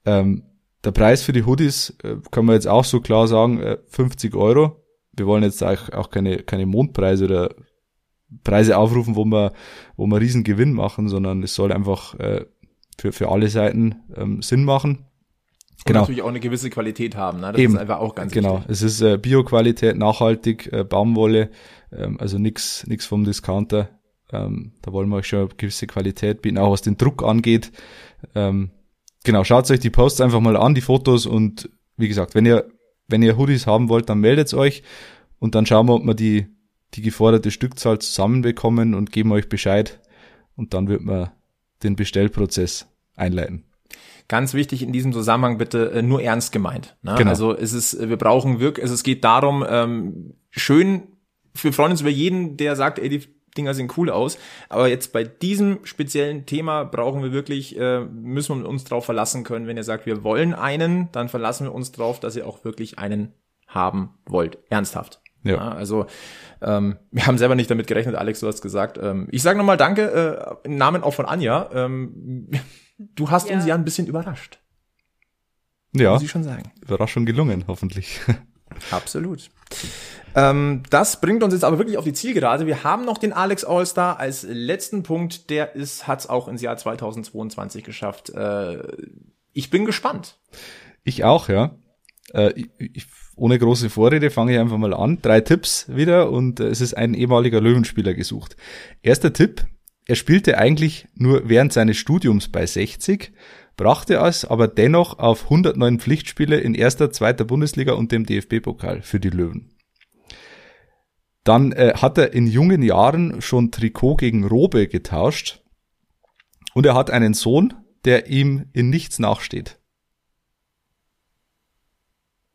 Ähm, der Preis für die Hoodies äh, kann man jetzt auch so klar sagen, äh, 50 Euro. Wir wollen jetzt auch, auch keine, keine Mondpreise oder Preise aufrufen, wo wir, wo wir riesen Gewinn machen, sondern es soll einfach äh, für, für alle Seiten ähm, Sinn machen. Und genau. natürlich auch eine gewisse Qualität haben. Ne? Das Eben. ist einfach auch ganz genau. wichtig. Genau, es ist äh, Bioqualität, nachhaltig, äh, Baumwolle, ähm, also nix nix vom Discounter. Ähm, da wollen wir euch schon eine gewisse Qualität bieten, auch was den Druck angeht. Ähm, genau, schaut euch die Posts einfach mal an, die Fotos und wie gesagt, wenn ihr wenn ihr Hoodies haben wollt, dann meldet euch und dann schauen wir, ob wir die die geforderte Stückzahl zusammenbekommen und geben euch Bescheid und dann wird man den Bestellprozess einleiten. Ganz wichtig in diesem Zusammenhang bitte äh, nur ernst gemeint. Ne? Genau. Also es ist, wir brauchen wirklich, also es geht darum, ähm, schön, wir freuen uns über jeden, der sagt, ey, die Dinger sehen cool aus. Aber jetzt bei diesem speziellen Thema brauchen wir wirklich, äh, müssen wir uns drauf verlassen können. Wenn ihr sagt, wir wollen einen, dann verlassen wir uns drauf, dass ihr auch wirklich einen haben wollt. Ernsthaft. Ja. ja also ähm, wir haben selber nicht damit gerechnet, Alex, du hast gesagt. Ähm, ich sage nochmal Danke äh, im Namen auch von Anja. Ähm, Du hast ja. uns ja ein bisschen überrascht. Ja. Muss ich schon sagen. Überraschung gelungen, hoffentlich. Absolut. Ähm, das bringt uns jetzt aber wirklich auf die Zielgerade. Wir haben noch den Alex Allstar als letzten Punkt. Der ist, hat es auch ins Jahr 2022 geschafft. Äh, ich bin gespannt. Ich auch, ja. Äh, ich, ich, ohne große Vorrede fange ich einfach mal an. Drei Tipps wieder und äh, es ist ein ehemaliger Löwenspieler gesucht. Erster Tipp, er spielte eigentlich nur während seines Studiums bei 60, brachte es aber dennoch auf 109 Pflichtspiele in erster, zweiter Bundesliga und dem DFB-Pokal für die Löwen. Dann äh, hat er in jungen Jahren schon Trikot gegen Robe getauscht und er hat einen Sohn, der ihm in nichts nachsteht.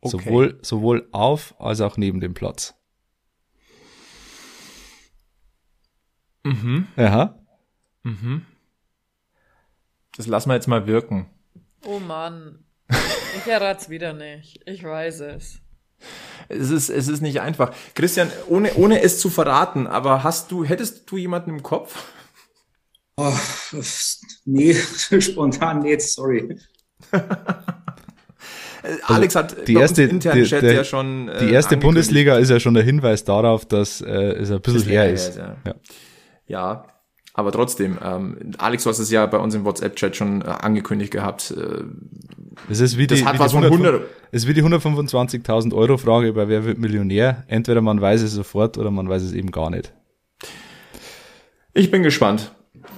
Okay. Sowohl, sowohl auf als auch neben dem Platz. Mhm. Aha. Mhm. Das lassen wir jetzt mal wirken. Oh Mann. Ich errat's wieder nicht. Ich weiß es. es ist, es ist nicht einfach. Christian, ohne, ohne es zu verraten, aber hast du, hättest du jemanden im Kopf? Oh, nee, spontan nicht, sorry. Also Alex hat die erste, internen Chat der, ja schon. Äh, die erste Bundesliga ist ja schon der Hinweis darauf, dass äh, es ein bisschen her ist. Ja. ja. ja. Aber trotzdem, ähm, Alex, du hast es ja bei uns im WhatsApp-Chat schon äh, angekündigt gehabt. Äh, das ist wie die, das hat wie was die von 100, ist wie die 125.000 Euro Frage bei Wer wird Millionär. Entweder man weiß es sofort oder man weiß es eben gar nicht. Ich bin gespannt.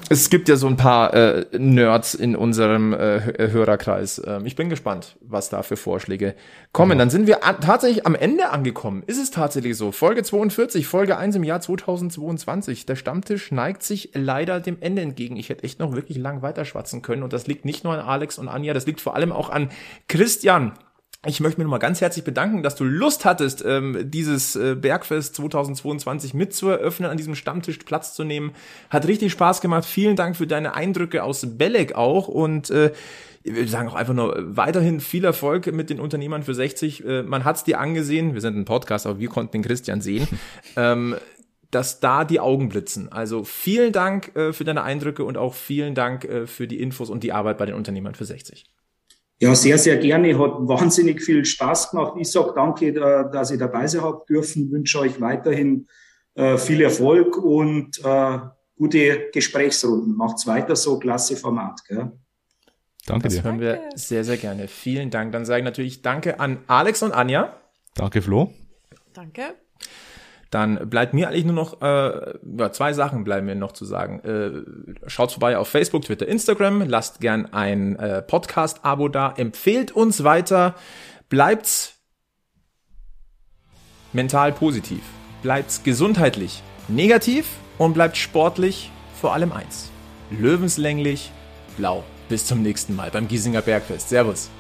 Es gibt ja so ein paar äh, Nerds in unserem äh, Hörerkreis. Ähm, ich bin gespannt, was da für Vorschläge kommen. Genau. Dann sind wir tatsächlich am Ende angekommen. Ist es tatsächlich so? Folge 42, Folge 1 im Jahr 2022. Der Stammtisch neigt sich leider dem Ende entgegen. Ich hätte echt noch wirklich lang weiterschwatzen können. Und das liegt nicht nur an Alex und Anja, das liegt vor allem auch an Christian. Ich möchte mich nochmal ganz herzlich bedanken, dass du Lust hattest, ähm, dieses äh, Bergfest 2022 mitzueröffnen, an diesem Stammtisch Platz zu nehmen. Hat richtig Spaß gemacht. Vielen Dank für deine Eindrücke aus Belek auch und äh, wir sagen auch einfach nur weiterhin viel Erfolg mit den Unternehmern für 60. Äh, man hat's dir angesehen. Wir sind ein Podcast, aber wir konnten den Christian sehen. ähm, dass da die Augen blitzen. Also vielen Dank äh, für deine Eindrücke und auch vielen Dank äh, für die Infos und die Arbeit bei den Unternehmern für 60. Ja, sehr, sehr gerne. Hat wahnsinnig viel Spaß gemacht. Ich sage danke, äh, dass ich dabei sein habe dürfen. Wünsche euch weiterhin äh, viel Erfolg und äh, gute Gesprächsrunden. Macht's weiter so, klasse Format. Gell? Danke das dir. Das hören wir sehr, sehr gerne. Vielen Dank. Dann sage ich natürlich Danke an Alex und Anja. Danke, Flo. Danke. Dann bleibt mir eigentlich nur noch äh, ja, zwei Sachen bleiben mir noch zu sagen. Äh, schaut vorbei auf Facebook, Twitter, Instagram, lasst gern ein äh, Podcast-Abo da, empfehlt uns weiter, bleibt mental positiv, bleibt gesundheitlich negativ und bleibt sportlich vor allem eins. Löwenslänglich blau. Bis zum nächsten Mal beim Giesinger Bergfest. Servus.